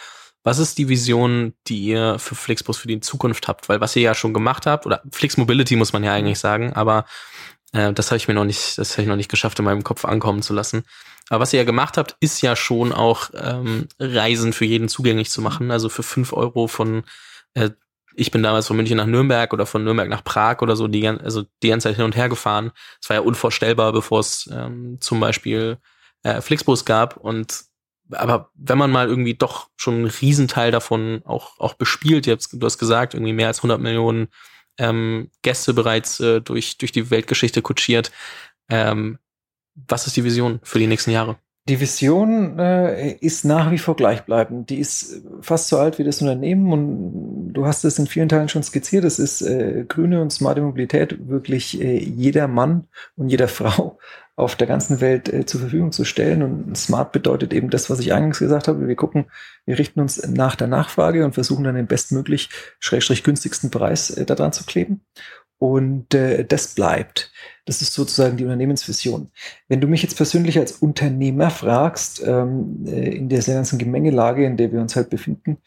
Was ist die Vision, die ihr für Flixbus für die Zukunft habt? Weil was ihr ja schon gemacht habt, oder Flix Mobility muss man ja eigentlich sagen, aber äh, das habe ich mir noch nicht, das habe ich noch nicht geschafft, in meinem Kopf ankommen zu lassen. Aber was ihr ja gemacht habt, ist ja schon auch ähm, Reisen für jeden zugänglich zu machen. Also für fünf Euro von äh, ich bin damals von München nach Nürnberg oder von Nürnberg nach Prag oder so, die, also die ganze Zeit hin und her gefahren. Es war ja unvorstellbar, bevor es ähm, zum Beispiel äh, Flixbus gab. Und aber wenn man mal irgendwie doch schon einen Riesenteil davon auch, auch bespielt, du hast gesagt, irgendwie mehr als 100 Millionen ähm, Gäste bereits äh, durch, durch die Weltgeschichte kutschiert. Ähm, was ist die Vision für die nächsten Jahre? Die Vision äh, ist nach wie vor gleichbleibend. Die ist fast so alt wie das Unternehmen und du hast es in vielen Teilen schon skizziert. Es ist äh, grüne und smarte Mobilität wirklich äh, jeder Mann und jeder [laughs] Frau auf der ganzen Welt äh, zur Verfügung zu stellen. Und smart bedeutet eben das, was ich eingangs gesagt habe. Wir gucken, wir richten uns nach der Nachfrage und versuchen dann den bestmöglich, schrägstrich günstigsten Preis äh, daran zu kleben. Und äh, das bleibt. Das ist sozusagen die Unternehmensvision. Wenn du mich jetzt persönlich als Unternehmer fragst, ähm, äh, in dieser ganzen Gemengelage, in der wir uns halt befinden,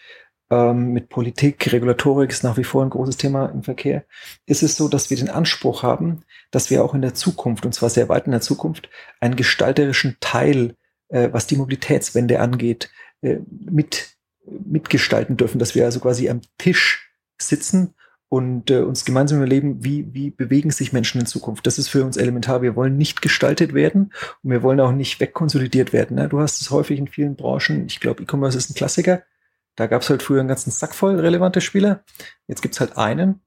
ähm, mit Politik, Regulatorik ist nach wie vor ein großes Thema im Verkehr, ist es so, dass wir den Anspruch haben, dass wir auch in der Zukunft, und zwar sehr weit in der Zukunft, einen gestalterischen Teil, äh, was die Mobilitätswende angeht, äh, mit, mitgestalten dürfen, dass wir also quasi am Tisch sitzen und äh, uns gemeinsam überlegen, wie, wie bewegen sich Menschen in Zukunft. Das ist für uns elementar. Wir wollen nicht gestaltet werden und wir wollen auch nicht wegkonsolidiert werden. Ne? Du hast es häufig in vielen Branchen, ich glaube, E-Commerce ist ein Klassiker. Da gab es halt früher einen ganzen Sack voll relevante Spieler. Jetzt gibt's halt einen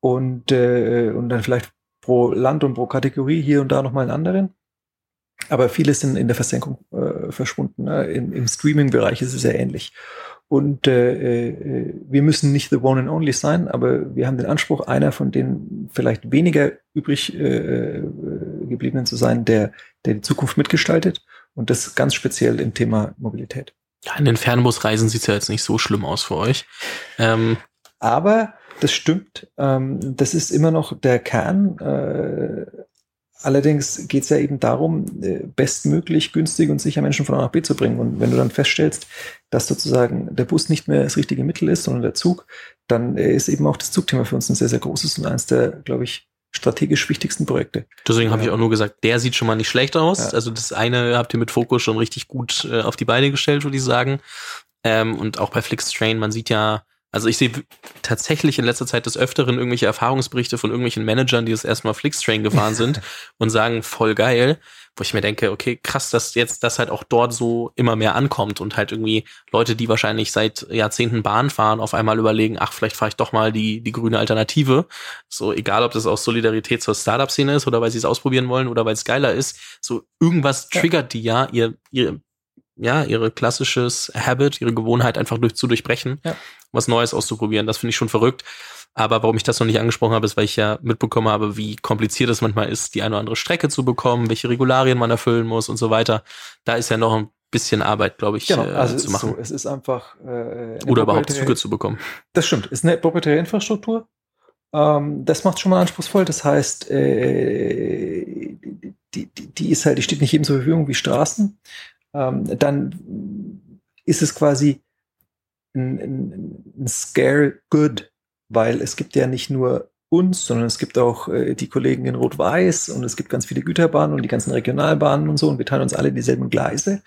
und, äh, und dann vielleicht pro Land und pro Kategorie hier und da nochmal einen anderen. Aber viele sind in der Versenkung äh, verschwunden. Ne? Im, Im Streaming-Bereich ist es sehr ähnlich. Und äh, äh, wir müssen nicht the one and only sein, aber wir haben den Anspruch, einer von den vielleicht weniger übrig äh, äh, gebliebenen zu sein, der, der die Zukunft mitgestaltet. Und das ganz speziell im Thema Mobilität. Ja, in den Fernbusreisen sieht es ja jetzt nicht so schlimm aus für euch. Ähm. Aber das stimmt. Ähm, das ist immer noch der Kern. Äh, Allerdings geht es ja eben darum, äh, bestmöglich günstig und sicher Menschen von A nach B zu bringen. Und wenn du dann feststellst, dass sozusagen der Bus nicht mehr das richtige Mittel ist, sondern der Zug, dann äh, ist eben auch das Zugthema für uns ein sehr, sehr großes und eines der, glaube ich, strategisch wichtigsten Projekte. Deswegen habe ich auch nur gesagt, der sieht schon mal nicht schlecht aus. Ja. Also das eine habt ihr mit Fokus schon richtig gut äh, auf die Beine gestellt, würde ich sagen. Ähm, und auch bei Flixtrain, man sieht ja, also ich sehe tatsächlich in letzter Zeit des Öfteren irgendwelche Erfahrungsberichte von irgendwelchen Managern, die das erstmal Flixtrain gefahren sind [laughs] und sagen, voll geil, wo ich mir denke, okay, krass, dass jetzt das halt auch dort so immer mehr ankommt und halt irgendwie Leute, die wahrscheinlich seit Jahrzehnten Bahn fahren, auf einmal überlegen, ach, vielleicht fahre ich doch mal die, die grüne Alternative. So, egal ob das aus Solidarität zur Startup-Szene ist oder weil sie es ausprobieren wollen oder weil es geiler ist, so irgendwas triggert die ja, ihr, ihr ja, ihre klassisches Habit, ihre Gewohnheit einfach durch, zu durchbrechen, ja. was Neues auszuprobieren. Das finde ich schon verrückt. Aber warum ich das noch nicht angesprochen habe, ist, weil ich ja mitbekommen habe, wie kompliziert es manchmal ist, die eine oder andere Strecke zu bekommen, welche Regularien man erfüllen muss und so weiter. Da ist ja noch ein bisschen Arbeit, glaube ich, genau, äh, also zu machen. So, es ist einfach äh, oder überhaupt Züge zu bekommen. Das stimmt. Es ist eine proprietäre Infrastruktur. Ähm, das macht schon mal anspruchsvoll. Das heißt, äh, die, die, die ist halt, die steht nicht jedem zur Verfügung wie Straßen ähm, dann ist es quasi ein, ein, ein Scare Good, weil es gibt ja nicht nur uns, sondern es gibt auch äh, die Kollegen in Rot-Weiß und es gibt ganz viele Güterbahnen und die ganzen Regionalbahnen und so und wir teilen uns alle dieselben Gleise.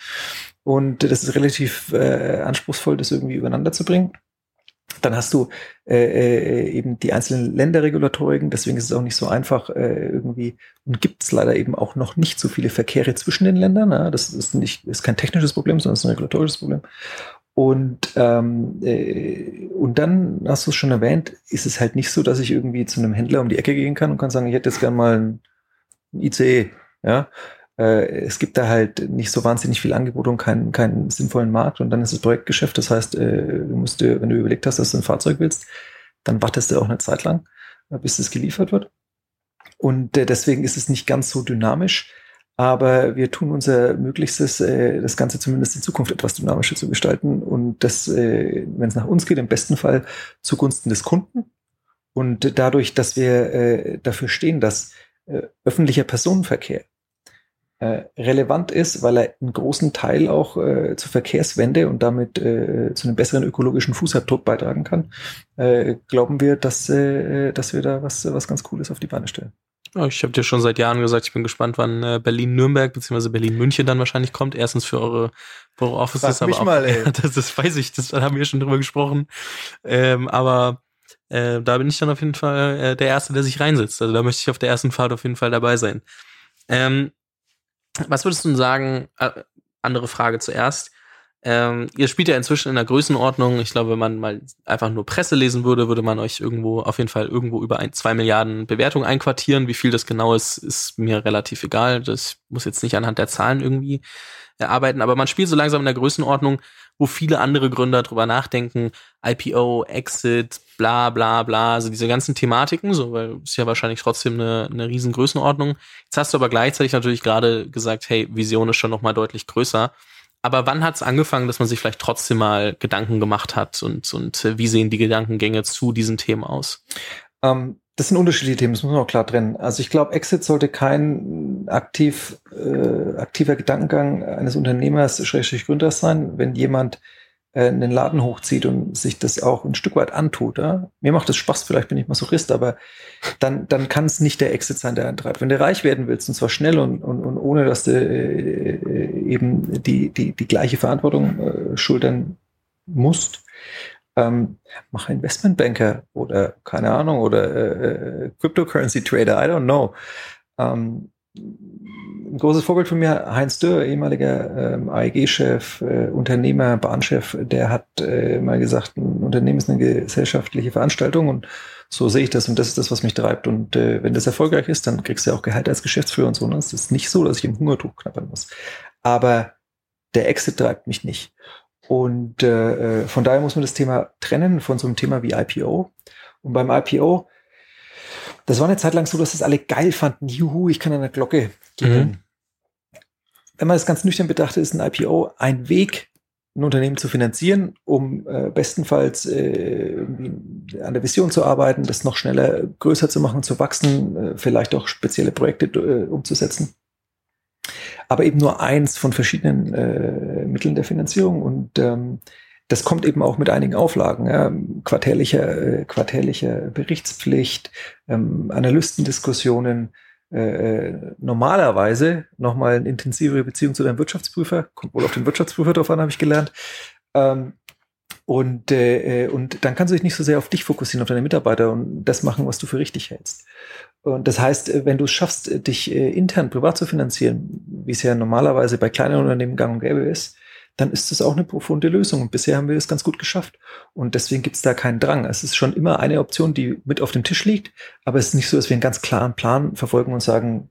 Und das ist relativ äh, anspruchsvoll, das irgendwie übereinander zu bringen. Dann hast du äh, äh, eben die einzelnen Länderregulatoriken, deswegen ist es auch nicht so einfach äh, irgendwie und gibt es leider eben auch noch nicht so viele Verkehre zwischen den Ländern. Ja? Das ist nicht ist kein technisches Problem, sondern ist ein regulatorisches Problem. Und ähm, äh, und dann hast du es schon erwähnt, ist es halt nicht so, dass ich irgendwie zu einem Händler um die Ecke gehen kann und kann sagen, ich hätte jetzt gern mal ein ICE, ja, es gibt da halt nicht so wahnsinnig viel Angebot und keinen, keinen sinnvollen Markt und dann ist es Projektgeschäft. Das heißt, äh, du musst dir, wenn du überlegt hast, dass du ein Fahrzeug willst, dann wartest du auch eine Zeit lang, äh, bis es geliefert wird. Und deswegen ist es nicht ganz so dynamisch. Aber wir tun unser Möglichstes, das Ganze zumindest in Zukunft etwas dynamischer zu gestalten. Und das, wenn es nach uns geht, im besten Fall zugunsten des Kunden. Und dadurch, dass wir dafür stehen, dass öffentlicher Personenverkehr äh, relevant ist, weil er einen großen Teil auch äh, zur Verkehrswende und damit äh, zu einem besseren ökologischen Fußabdruck beitragen kann, äh, glauben wir, dass, äh, dass wir da was, was ganz Cooles auf die Beine stellen. ich habe dir schon seit Jahren gesagt, ich bin gespannt, wann Berlin-Nürnberg bzw. Berlin-München dann wahrscheinlich kommt. Erstens für eure, für eure Offices, aber auch, mal, [laughs] ey. das, das weiß ich, das haben wir schon drüber gesprochen. Ähm, aber äh, da bin ich dann auf jeden Fall äh, der Erste, der sich reinsetzt. Also da möchte ich auf der ersten Fahrt auf jeden Fall dabei sein. Ähm, was würdest du sagen, äh, andere Frage zuerst, ähm, ihr spielt ja inzwischen in der Größenordnung. Ich glaube, wenn man mal einfach nur Presse lesen würde, würde man euch irgendwo auf jeden Fall irgendwo über ein, zwei Milliarden Bewertungen einquartieren. Wie viel das genau ist, ist mir relativ egal. Das muss jetzt nicht anhand der Zahlen irgendwie erarbeiten. Aber man spielt so langsam in der Größenordnung, wo viele andere Gründer drüber nachdenken. IPO, Exit, bla bla bla, also diese ganzen Thematiken, so, weil ist ja wahrscheinlich trotzdem eine, eine riesen Größenordnung. Jetzt hast du aber gleichzeitig natürlich gerade gesagt, hey, Vision ist schon nochmal deutlich größer. Aber wann hat es angefangen, dass man sich vielleicht trotzdem mal Gedanken gemacht hat und, und wie sehen die Gedankengänge zu diesen Themen aus? Ähm, das sind unterschiedliche Themen, das muss man auch klar trennen. Also ich glaube, Exit sollte kein aktiv, äh, aktiver Gedankengang eines Unternehmers, Schrägstrich Gründers sein, wenn jemand äh, einen Laden hochzieht und sich das auch ein Stück weit antut. Ja? Mir macht es Spaß, vielleicht bin ich Masochist, aber dann, dann kann es nicht der Exit sein, der eintreibt. Wenn du reich werden willst, und zwar schnell und, und, und ohne, dass du äh, eben die, die, die gleiche Verantwortung äh, schultern musst, ähm, mach Investmentbanker oder keine Ahnung oder äh, äh, Cryptocurrency Trader, I don't know. Ähm, ein großes Vorbild von mir, Heinz Dürr, ehemaliger ähm, AEG-Chef, äh, Unternehmer, Bahnchef, der hat äh, mal gesagt, ein Unternehmen ist eine gesellschaftliche Veranstaltung und so sehe ich das und das ist das, was mich treibt. Und äh, wenn das erfolgreich ist, dann kriegst du ja auch Gehalt als Geschäftsführer und so. Und ne? es ist nicht so, dass ich im Hungertuch knappern muss. Aber der Exit treibt mich nicht. Und äh, äh, von daher muss man das Thema trennen von so einem Thema wie IPO. Und beim IPO, das war eine Zeit lang so, dass das alle geil fanden. Juhu, ich kann an der Glocke gehen. Mhm. Wenn man das ganz nüchtern betrachtet, ist ein IPO ein Weg, ein Unternehmen zu finanzieren, um äh, bestenfalls äh, an der Vision zu arbeiten, das noch schneller größer zu machen, zu wachsen, äh, vielleicht auch spezielle Projekte äh, umzusetzen aber eben nur eins von verschiedenen äh, Mitteln der Finanzierung. Und ähm, das kommt eben auch mit einigen Auflagen, ja, quartärlicher, äh, quartärlicher Berichtspflicht, ähm, Analystendiskussionen, äh, äh normalerweise nochmal eine intensivere Beziehung zu deinem Wirtschaftsprüfer, kommt wohl auf den Wirtschaftsprüfer drauf an, habe ich gelernt. Ähm, und, äh, äh, und dann kannst du dich nicht so sehr auf dich fokussieren, auf deine Mitarbeiter und das machen, was du für richtig hältst. Und das heißt, äh, wenn du es schaffst, dich äh, intern privat zu finanzieren, wie es ja normalerweise bei kleinen Unternehmen gang und gäbe ist, dann ist das auch eine profunde Lösung. Und bisher haben wir das ganz gut geschafft. Und deswegen gibt es da keinen Drang. Es ist schon immer eine Option, die mit auf dem Tisch liegt, aber es ist nicht so, dass wir einen ganz klaren Plan verfolgen und sagen,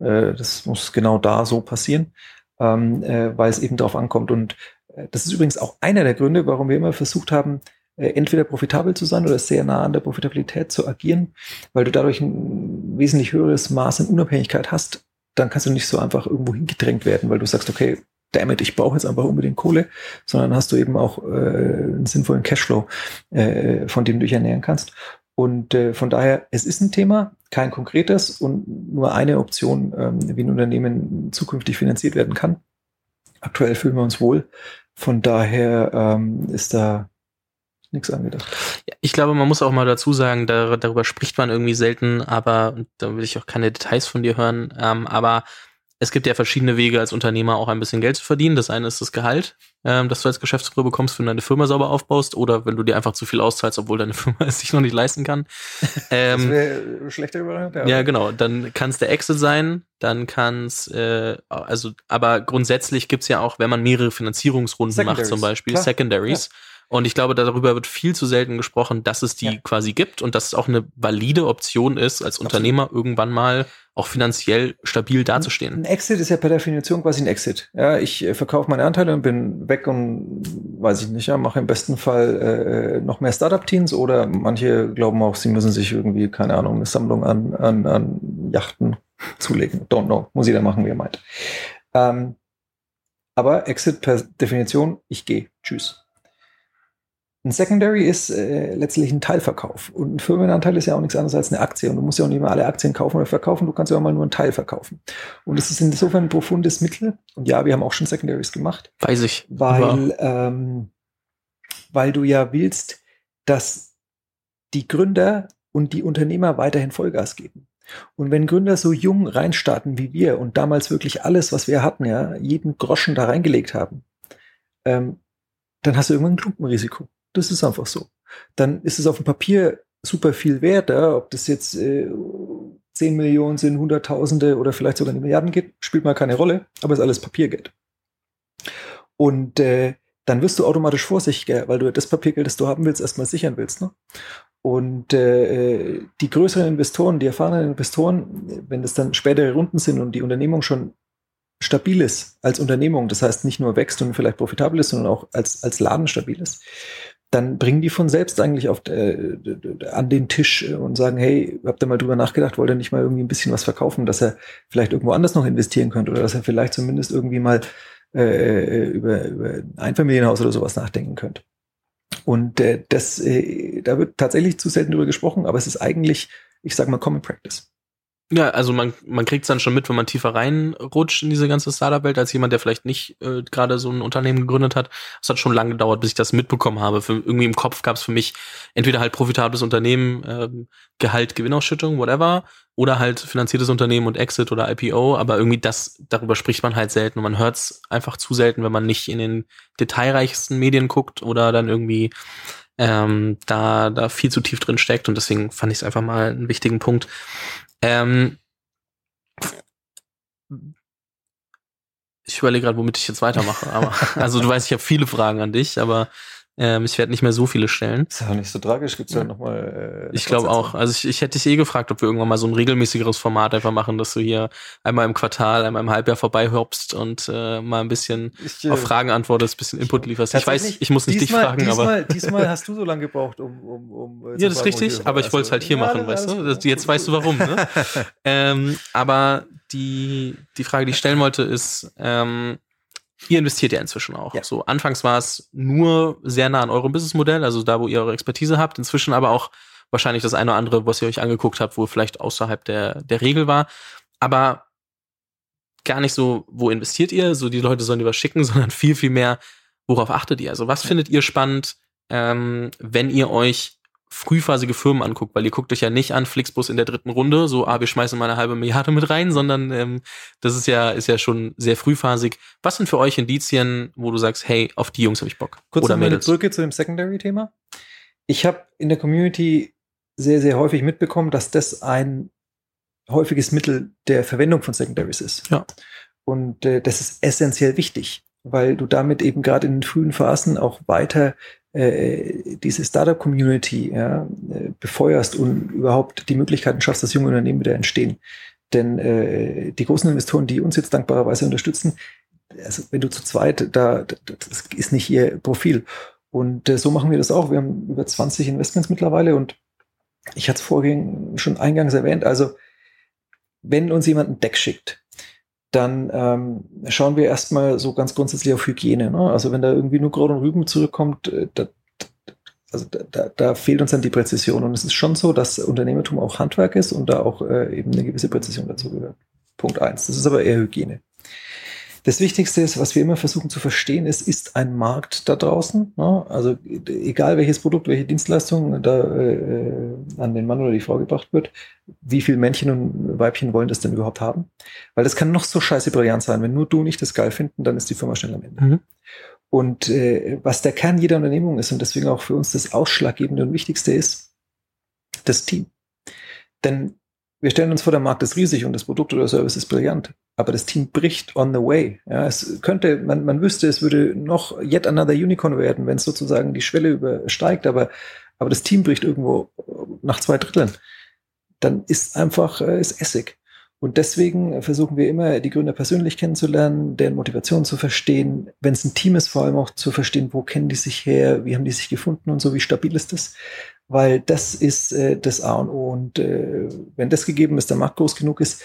äh, das muss genau da so passieren, ähm, äh, weil es eben darauf ankommt. Und äh, das ist übrigens auch einer der Gründe, warum wir immer versucht haben, äh, entweder profitabel zu sein oder sehr nah an der Profitabilität zu agieren, weil du dadurch ein wesentlich höheres Maß an Unabhängigkeit hast. Dann kannst du nicht so einfach irgendwo hingedrängt werden, weil du sagst, okay, damit, ich brauche jetzt einfach unbedingt Kohle, sondern hast du eben auch äh, einen sinnvollen Cashflow, äh, von dem du dich ernähren kannst. Und äh, von daher, es ist ein Thema, kein konkretes und nur eine Option, ähm, wie ein Unternehmen zukünftig finanziert werden kann. Aktuell fühlen wir uns wohl. Von daher ähm, ist da nichts angedacht. Ja, ich glaube, man muss auch mal dazu sagen, da, darüber spricht man irgendwie selten, aber da will ich auch keine Details von dir hören. Ähm, aber es gibt ja verschiedene Wege als Unternehmer auch ein bisschen Geld zu verdienen. Das eine ist das Gehalt, ähm, das du als Geschäftsführer bekommst, wenn du deine Firma sauber aufbaust oder wenn du dir einfach zu viel auszahlst, obwohl deine [laughs] Firma es sich noch nicht leisten kann. Ähm, das wäre schlechter Überraschung. Ja, genau. Dann kann es der Exit sein, dann kann es, äh, also, aber grundsätzlich gibt's ja auch, wenn man mehrere Finanzierungsrunden macht, zum Beispiel, Klar. Secondaries. Ja. Und ich glaube, darüber wird viel zu selten gesprochen, dass es die ja. quasi gibt und dass es auch eine valide Option ist, als Absolut. Unternehmer irgendwann mal auch finanziell stabil dazustehen. Ein Exit ist ja per Definition quasi ein Exit. Ja, ich äh, verkaufe meine Anteile und bin weg und weiß ich nicht, ja, mache im besten Fall äh, noch mehr Startup-Teams oder manche glauben auch, sie müssen sich irgendwie, keine Ahnung, eine Sammlung an, an, an Yachten zulegen. Don't know. Muss jeder machen, wie er meint. Ähm, aber Exit per Definition, ich gehe. Tschüss. Ein Secondary ist äh, letztlich ein Teilverkauf. Und ein Firmenanteil ist ja auch nichts anderes als eine Aktie. Und du musst ja auch nicht mehr alle Aktien kaufen oder verkaufen, du kannst ja auch mal nur einen Teil verkaufen. Und es ist insofern ein profundes Mittel. Und ja, wir haben auch schon Secondaries gemacht. Weiß ich. Weil, ähm, weil du ja willst, dass die Gründer und die Unternehmer weiterhin Vollgas geben. Und wenn Gründer so jung reinstarten wie wir und damals wirklich alles, was wir hatten, ja, jeden Groschen da reingelegt haben, ähm, dann hast du irgendwann ein Klumpenrisiko. Das ist einfach so. Dann ist es auf dem Papier super viel wert, ob das jetzt äh, 10 Millionen sind, Hunderttausende oder vielleicht sogar in die Milliarden geht, spielt mal keine Rolle, aber ist alles Papiergeld. Und äh, dann wirst du automatisch vorsichtiger, weil du das Papiergeld, das du haben willst, erstmal sichern willst. Ne? Und äh, die größeren Investoren, die erfahrenen Investoren, wenn das dann spätere Runden sind und die Unternehmung schon stabil ist als Unternehmung, das heißt nicht nur wächst und vielleicht profitabel ist, sondern auch als, als Laden stabil ist, dann bringen die von selbst eigentlich auf, äh, an den Tisch und sagen, hey, habt ihr mal drüber nachgedacht, wollt ihr nicht mal irgendwie ein bisschen was verkaufen, dass er vielleicht irgendwo anders noch investieren könnte oder dass er vielleicht zumindest irgendwie mal äh, über, über ein Einfamilienhaus oder sowas nachdenken könnte. Und äh, das, äh, da wird tatsächlich zu selten drüber gesprochen, aber es ist eigentlich, ich sag mal, Common Practice. Ja, also man, man kriegt es dann schon mit, wenn man tiefer reinrutscht in diese ganze Startup-Welt, als jemand, der vielleicht nicht äh, gerade so ein Unternehmen gegründet hat. Es hat schon lange gedauert, bis ich das mitbekommen habe. Für, irgendwie im Kopf gab es für mich entweder halt profitables Unternehmen, ähm, Gehalt, Gewinnausschüttung, whatever, oder halt finanziertes Unternehmen und Exit oder IPO, aber irgendwie das, darüber spricht man halt selten und man hört es einfach zu selten, wenn man nicht in den detailreichsten Medien guckt oder dann irgendwie ähm, da, da viel zu tief drin steckt und deswegen fand ich es einfach mal einen wichtigen Punkt. Ähm, ich überlege gerade, womit ich jetzt weitermache. Aber, [laughs] also du weißt, ich habe viele Fragen an dich, aber ähm, ich werde nicht mehr so viele stellen. Ist ja nicht so tragisch. Gibt's ja nochmal. Äh, ich glaube auch. Also ich, ich hätte dich eh gefragt, ob wir irgendwann mal so ein regelmäßigeres Format einfach machen, dass du hier einmal im Quartal, einmal im Halbjahr vorbeihopst und äh, mal ein bisschen ich, äh, auf Fragen antwortest, ein bisschen Input lieferst. Ich weiß, ich muss nicht diesmal, dich fragen, diesmal, aber. Diesmal [laughs] hast du so lange gebraucht, um. um, um äh, ja, das ist richtig, aber ich wollte es halt hier ja, machen, weißt du? Das, jetzt weißt du warum, ne? [laughs] ähm, aber die, die Frage, die ich stellen wollte, ist, ähm, ihr investiert ja inzwischen auch. Ja. So, anfangs war es nur sehr nah an eurem Businessmodell, also da, wo ihr eure Expertise habt, inzwischen aber auch wahrscheinlich das eine oder andere, was ihr euch angeguckt habt, wo vielleicht außerhalb der, der Regel war. Aber gar nicht so, wo investiert ihr, so die Leute sollen die was schicken, [laughs] sondern viel, viel mehr, worauf achtet ihr? Also was findet ihr spannend, ähm, wenn ihr euch frühphasige Firmen anguckt, weil ihr guckt euch ja nicht an Flixbus in der dritten Runde, so, ah, wir schmeißen mal eine halbe Milliarde mit rein, sondern ähm, das ist ja, ist ja schon sehr frühphasig. Was sind für euch Indizien, wo du sagst, hey, auf die Jungs habe ich Bock? Kurz Oder eine Brücke zu dem Secondary-Thema. Ich habe in der Community sehr, sehr häufig mitbekommen, dass das ein häufiges Mittel der Verwendung von Secondaries ist. Ja. Und äh, das ist essentiell wichtig, weil du damit eben gerade in den frühen Phasen auch weiter äh, diese Startup-Community ja, äh, befeuerst und überhaupt die Möglichkeiten schaffst, dass junge Unternehmen wieder entstehen. Denn äh, die großen Investoren, die uns jetzt dankbarerweise unterstützen, also wenn du zu zweit, da, das ist nicht ihr Profil. Und äh, so machen wir das auch. Wir haben über 20 Investments mittlerweile und ich hatte es vorhin schon eingangs erwähnt, also wenn uns jemand ein Deck schickt, dann ähm, schauen wir erstmal so ganz grundsätzlich auf Hygiene. Ne? Also wenn da irgendwie nur Kraut und Rüben zurückkommt, äh, da, also da, da, fehlt uns dann die Präzision. Und es ist schon so, dass Unternehmertum auch Handwerk ist und da auch äh, eben eine gewisse Präzision dazu gehört. Punkt eins. Das ist aber eher Hygiene. Das Wichtigste ist, was wir immer versuchen zu verstehen, ist, ist ein Markt da draußen? Ne? Also egal welches Produkt, welche Dienstleistung da äh, an den Mann oder die Frau gebracht wird, wie viele Männchen und Weibchen wollen das denn überhaupt haben? Weil das kann noch so scheiße brillant sein. Wenn nur du nicht das geil finden, dann ist die Firma schnell am Ende. Mhm. Und äh, was der Kern jeder Unternehmung ist und deswegen auch für uns das Ausschlaggebende und Wichtigste ist, das Team. Denn wir stellen uns vor, der Markt ist riesig und das Produkt oder Service ist brillant. Aber das Team bricht on the way. Ja, es könnte, man, man wüsste, es würde noch yet another Unicorn werden, wenn es sozusagen die Schwelle übersteigt, aber, aber das Team bricht irgendwo nach zwei Dritteln. Dann ist einfach, äh, ist Essig. Und deswegen versuchen wir immer, die Gründer persönlich kennenzulernen, deren Motivation zu verstehen, wenn es ein Team ist, vor allem auch zu verstehen, wo kennen die sich her, wie haben die sich gefunden und so, wie stabil ist das weil das ist äh, das A und O. Und äh, wenn das gegeben ist, der Markt groß genug ist,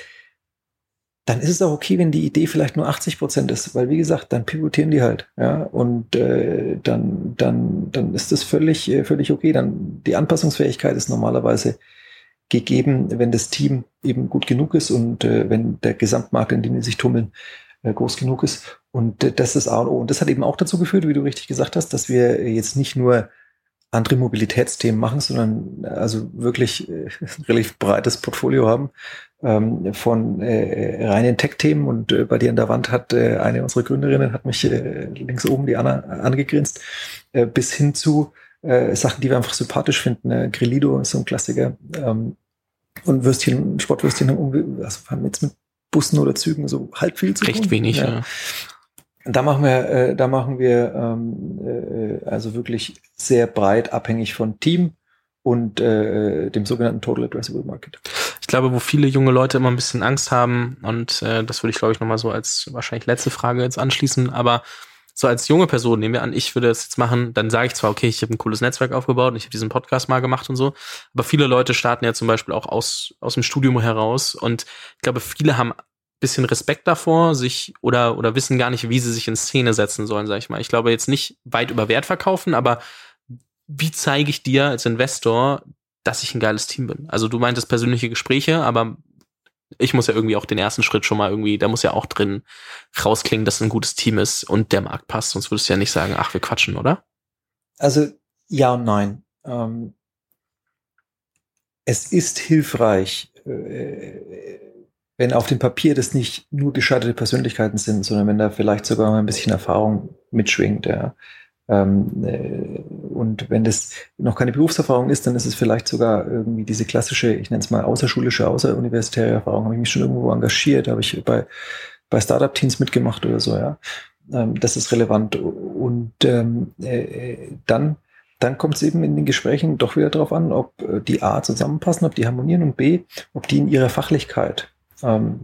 dann ist es auch okay, wenn die Idee vielleicht nur 80 Prozent ist, weil wie gesagt, dann pivotieren die halt, ja, und äh, dann, dann, dann ist das völlig, äh, völlig okay. Dann die Anpassungsfähigkeit ist normalerweise gegeben, wenn das Team eben gut genug ist und äh, wenn der Gesamtmarkt, in dem die sich tummeln, äh, groß genug ist. Und äh, das ist A und O. Und das hat eben auch dazu geführt, wie du richtig gesagt hast, dass wir jetzt nicht nur andere Mobilitätsthemen machen, sondern also wirklich äh, ein [laughs] relativ breites Portfolio haben ähm, von äh, reinen Tech-Themen und äh, bei dir an der Wand hat äh, eine unserer Gründerinnen hat mich äh, links oben die Anna angegrinst äh, bis hin zu äh, Sachen, die wir einfach sympathisch finden. Äh, Grillido ist so ein Klassiker ähm, und Würstchen, Sportwürstchen haben, also haben jetzt mit Bussen oder Zügen so halb viel zu tun. Recht wenig, ja. ja. Da machen wir, äh, da machen wir ähm, äh, also wirklich sehr breit abhängig von Team und äh, dem sogenannten Total Addressable Market. Ich glaube, wo viele junge Leute immer ein bisschen Angst haben, und äh, das würde ich, glaube ich, nochmal so als wahrscheinlich letzte Frage jetzt anschließen, aber so als junge Person, nehmen wir an, ich würde das jetzt machen, dann sage ich zwar, okay, ich habe ein cooles Netzwerk aufgebaut und ich habe diesen Podcast mal gemacht und so, aber viele Leute starten ja zum Beispiel auch aus, aus dem Studium heraus und ich glaube, viele haben bisschen Respekt davor, sich oder oder wissen gar nicht, wie sie sich in Szene setzen sollen, sag ich mal. Ich glaube jetzt nicht weit über Wert verkaufen, aber wie zeige ich dir als Investor, dass ich ein geiles Team bin? Also du meintest persönliche Gespräche, aber ich muss ja irgendwie auch den ersten Schritt schon mal irgendwie, da muss ja auch drin rausklingen, dass ein gutes Team ist und der Markt passt. Sonst würdest du ja nicht sagen, ach, wir quatschen, oder? Also ja und nein. Ähm, es ist hilfreich, äh, wenn auf dem Papier das nicht nur gescheiterte Persönlichkeiten sind, sondern wenn da vielleicht sogar mal ein bisschen Erfahrung mitschwingt, ja. Ähm, äh, und wenn das noch keine Berufserfahrung ist, dann ist es vielleicht sogar irgendwie diese klassische, ich nenne es mal außerschulische, außeruniversitäre Erfahrung. Habe ich mich schon irgendwo engagiert, habe ich bei, bei Startup-Teams mitgemacht oder so, ja. Ähm, das ist relevant. Und ähm, äh, dann dann kommt es eben in den Gesprächen doch wieder darauf an, ob äh, die A zusammenpassen, ob die harmonieren und B, ob die in ihrer Fachlichkeit ähm,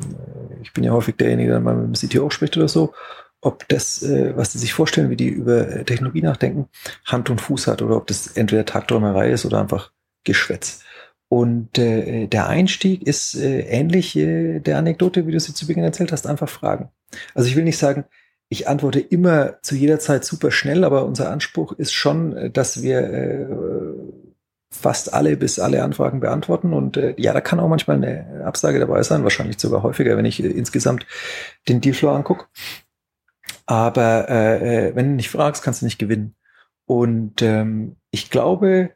ich bin ja häufig derjenige, der mal mit dem CTO spricht oder so, ob das, äh, was sie sich vorstellen, wie die über äh, Technologie nachdenken, Hand und Fuß hat oder ob das entweder Tagträumerei ist oder einfach Geschwätz. Und äh, der Einstieg ist äh, ähnlich äh, der Anekdote, wie du sie zu Beginn erzählt hast, einfach Fragen. Also ich will nicht sagen, ich antworte immer zu jeder Zeit super schnell, aber unser Anspruch ist schon, äh, dass wir äh, fast alle bis alle Anfragen beantworten. Und äh, ja, da kann auch manchmal eine Absage dabei sein, wahrscheinlich sogar häufiger, wenn ich äh, insgesamt den Dealflow angucke. Aber äh, äh, wenn du nicht fragst, kannst du nicht gewinnen. Und ähm, ich glaube,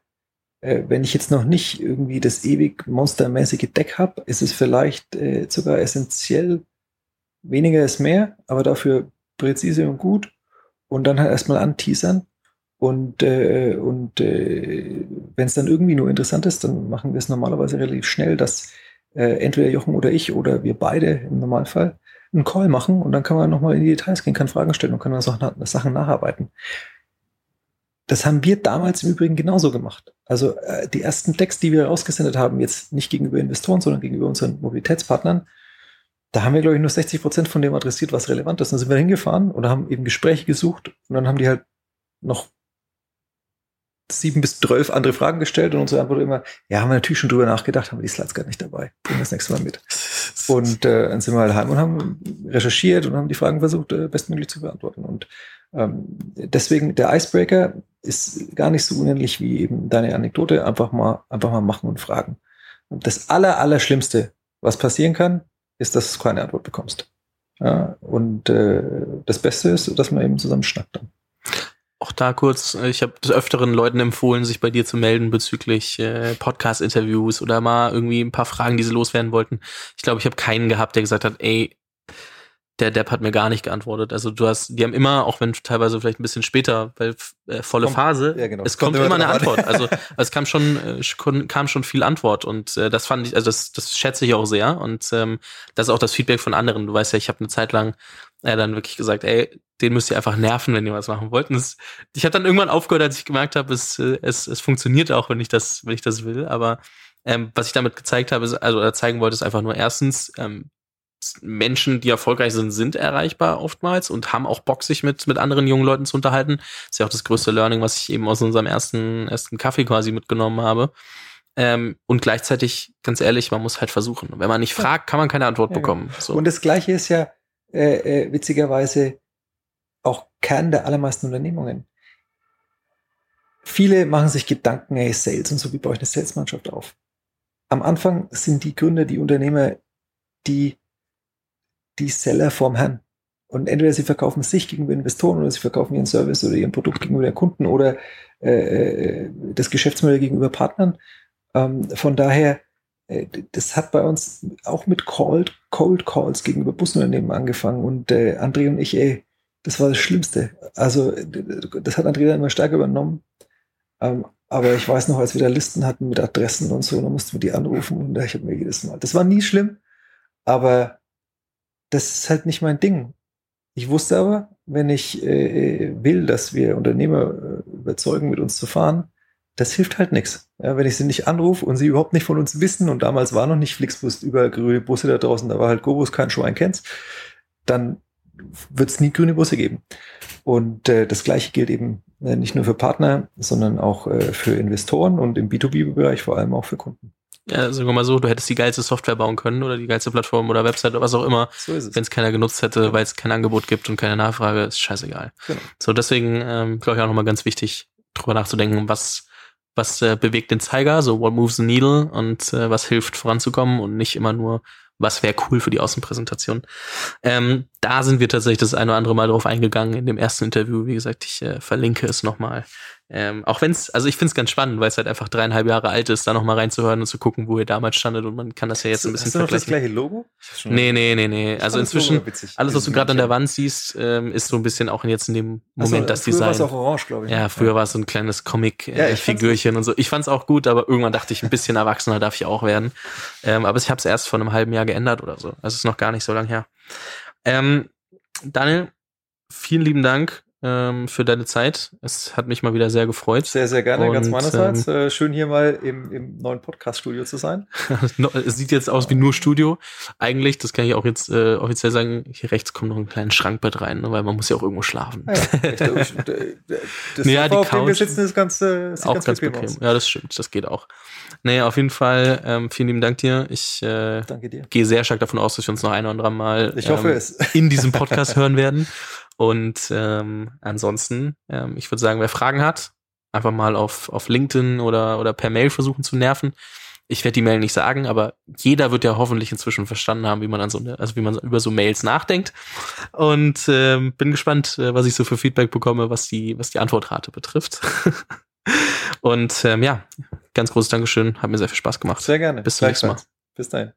äh, wenn ich jetzt noch nicht irgendwie das ewig monstermäßige Deck habe, ist es vielleicht äh, sogar essentiell, weniger ist mehr, aber dafür präzise und gut. Und dann halt erstmal anteasern. Und, äh, und äh, wenn es dann irgendwie nur interessant ist, dann machen wir es normalerweise relativ schnell, dass äh, entweder Jochen oder ich oder wir beide im Normalfall einen Call machen und dann kann man nochmal in die Details gehen, kann Fragen stellen und kann dann Sachen nacharbeiten. Das haben wir damals im Übrigen genauso gemacht. Also äh, die ersten Texte, die wir rausgesendet haben, jetzt nicht gegenüber Investoren, sondern gegenüber unseren Mobilitätspartnern, da haben wir, glaube ich, nur 60 Prozent von dem adressiert, was relevant ist. Dann sind wir hingefahren und haben eben Gespräche gesucht und dann haben die halt noch sieben bis zwölf andere Fragen gestellt und unsere Antwort immer, ja, haben wir natürlich schon drüber nachgedacht, haben wir die Slides gar nicht dabei. Bringen wir das nächste Mal mit. [laughs] Und äh, dann sind wir halt heim und haben recherchiert und haben die Fragen versucht, äh, bestmöglich zu beantworten. Und ähm, deswegen, der Icebreaker ist gar nicht so unendlich wie eben deine Anekdote. Einfach mal, einfach mal machen und fragen. Und das aller, aller Schlimmste, was passieren kann, ist, dass du keine Antwort bekommst. Ja, und äh, das Beste ist, dass man eben zusammen schnackt dann. Auch da kurz, äh, ich habe des Öfteren Leuten empfohlen, sich bei dir zu melden bezüglich äh, Podcast-Interviews oder mal irgendwie ein paar Fragen, die sie loswerden wollten. Ich glaube, ich habe keinen gehabt, der gesagt hat, ey, der Depp hat mir gar nicht geantwortet. Also du hast, die haben immer, auch wenn teilweise vielleicht ein bisschen später, weil äh, volle kommt, Phase, ja, genau. es kommt, kommt immer eine Antwort. [laughs] Also es kam schon, äh, kam schon viel Antwort und äh, das fand ich, also das, das schätze ich auch sehr und ähm, das ist auch das Feedback von anderen. Du weißt ja, ich habe eine Zeit lang äh, dann wirklich gesagt, ey, den müsst ihr einfach nerven, wenn ihr was machen wollt. Und das, ich habe dann irgendwann aufgehört, als ich gemerkt habe, es, äh, es, es funktioniert auch, wenn ich das, wenn ich das will. Aber ähm, was ich damit gezeigt habe, ist, also oder zeigen wollte, ist einfach nur erstens, ähm, Menschen, die erfolgreich sind, sind erreichbar oftmals und haben auch Bock, sich mit, mit anderen jungen Leuten zu unterhalten. Das ist ja auch das größte Learning, was ich eben aus unserem ersten, ersten Kaffee quasi mitgenommen habe. Ähm, und gleichzeitig, ganz ehrlich, man muss halt versuchen. Wenn man nicht fragt, kann man keine Antwort ja, bekommen. So. Und das Gleiche ist ja äh, äh, witzigerweise auch Kern der allermeisten Unternehmungen. Viele machen sich Gedanken, hey, Sales und so, wie baue ich eine Salesmannschaft auf? Am Anfang sind die Gründer, die Unternehmer, die die Seller vorm Herrn. Und entweder sie verkaufen sich gegenüber Investoren oder sie verkaufen ihren Service oder ihren Produkt gegenüber den Kunden oder äh, äh, das Geschäftsmodell gegenüber Partnern. Ähm, von daher, äh, das hat bei uns auch mit Cold, Cold Calls gegenüber Busunternehmen angefangen. Und äh, André und ich, ey, das war das Schlimmste. Also das hat André dann immer stärker übernommen. Ähm, aber ich weiß noch, als wir da Listen hatten mit Adressen und so, dann mussten wir die anrufen und ich habe mir jedes Mal. Das war nie schlimm, aber das ist halt nicht mein Ding. Ich wusste aber, wenn ich äh, will, dass wir Unternehmer äh, überzeugen, mit uns zu fahren, das hilft halt nichts. Ja, wenn ich sie nicht anrufe und sie überhaupt nicht von uns wissen und damals war noch nicht Flixbus über grüne Busse da draußen, da war halt Gobus, kein Schwein kennt's, dann wird es nie grüne Busse geben. Und äh, das gleiche gilt eben äh, nicht nur für Partner, sondern auch äh, für Investoren und im B2B-Bereich vor allem auch für Kunden ja, sagen wir mal so, du hättest die geilste Software bauen können oder die geilste Plattform oder Website oder was auch immer. So. Wenn es keiner genutzt hätte, ja. weil es kein Angebot gibt und keine Nachfrage, ist scheißegal. Genau. So, deswegen ähm, glaube ich auch nochmal ganz wichtig, drüber nachzudenken, was, was äh, bewegt den Zeiger, so what moves the needle und äh, was hilft voranzukommen und nicht immer nur, was wäre cool für die Außenpräsentation. Ähm, da sind wir tatsächlich das eine oder andere Mal drauf eingegangen in dem ersten Interview. Wie gesagt, ich äh, verlinke es nochmal ähm, auch wenn es, also ich finde es ganz spannend, weil es halt einfach dreieinhalb Jahre alt ist, da nochmal reinzuhören und zu gucken, wo ihr damals standet und man kann das ja jetzt ein bisschen hast du noch das gleiche Logo? Nee, nee, nee, nee. Also inzwischen, alles, was du gerade an der Wand siehst, ähm, ist so ein bisschen auch jetzt in dem Moment also, das früher Design. Früher war es auch orange, glaube ich. Ja, früher ja. war es so ein kleines Comic-Figürchen äh, ja, und so. Ich fand es auch gut, aber irgendwann dachte ich, ein bisschen erwachsener darf ich auch werden. Ähm, aber ich habe es erst vor einem halben Jahr geändert oder so. Also ist noch gar nicht so lang her. Ähm, Daniel, vielen lieben Dank ähm, für deine Zeit. Es hat mich mal wieder sehr gefreut. Sehr, sehr gerne, und, ganz meinerseits. Ähm, äh, schön hier mal im, im neuen Podcast-Studio zu sein. [laughs] es sieht jetzt aus wie nur Studio. Eigentlich, das kann ich auch jetzt äh, offiziell sagen, hier rechts kommt noch ein kleines Schrankbett rein, ne, weil man muss ja auch irgendwo schlafen. Ja, [laughs] das ja, die auf Couch, dem wir sitzen, ist ganz, äh, auch ganz, ganz bequem. bequem. Ja, das stimmt, das geht auch. Naja, auf jeden Fall, ähm, vielen lieben Dank dir. Ich äh, gehe sehr stark davon aus, dass wir uns noch ein oder andere Mal ich hoffe ähm, es. in diesem Podcast [laughs] hören werden. Und ähm, ansonsten, ähm, ich würde sagen, wer Fragen hat, einfach mal auf, auf LinkedIn oder, oder per Mail versuchen zu nerven. Ich werde die Mail nicht sagen, aber jeder wird ja hoffentlich inzwischen verstanden haben, wie man an so eine, also wie man über so Mails nachdenkt. Und ähm, bin gespannt, äh, was ich so für Feedback bekomme, was die, was die Antwortrate betrifft. [laughs] Und ähm, ja, ganz großes Dankeschön, hat mir sehr viel Spaß gemacht. Sehr gerne. Bis zum nächsten Mal. Bis dahin.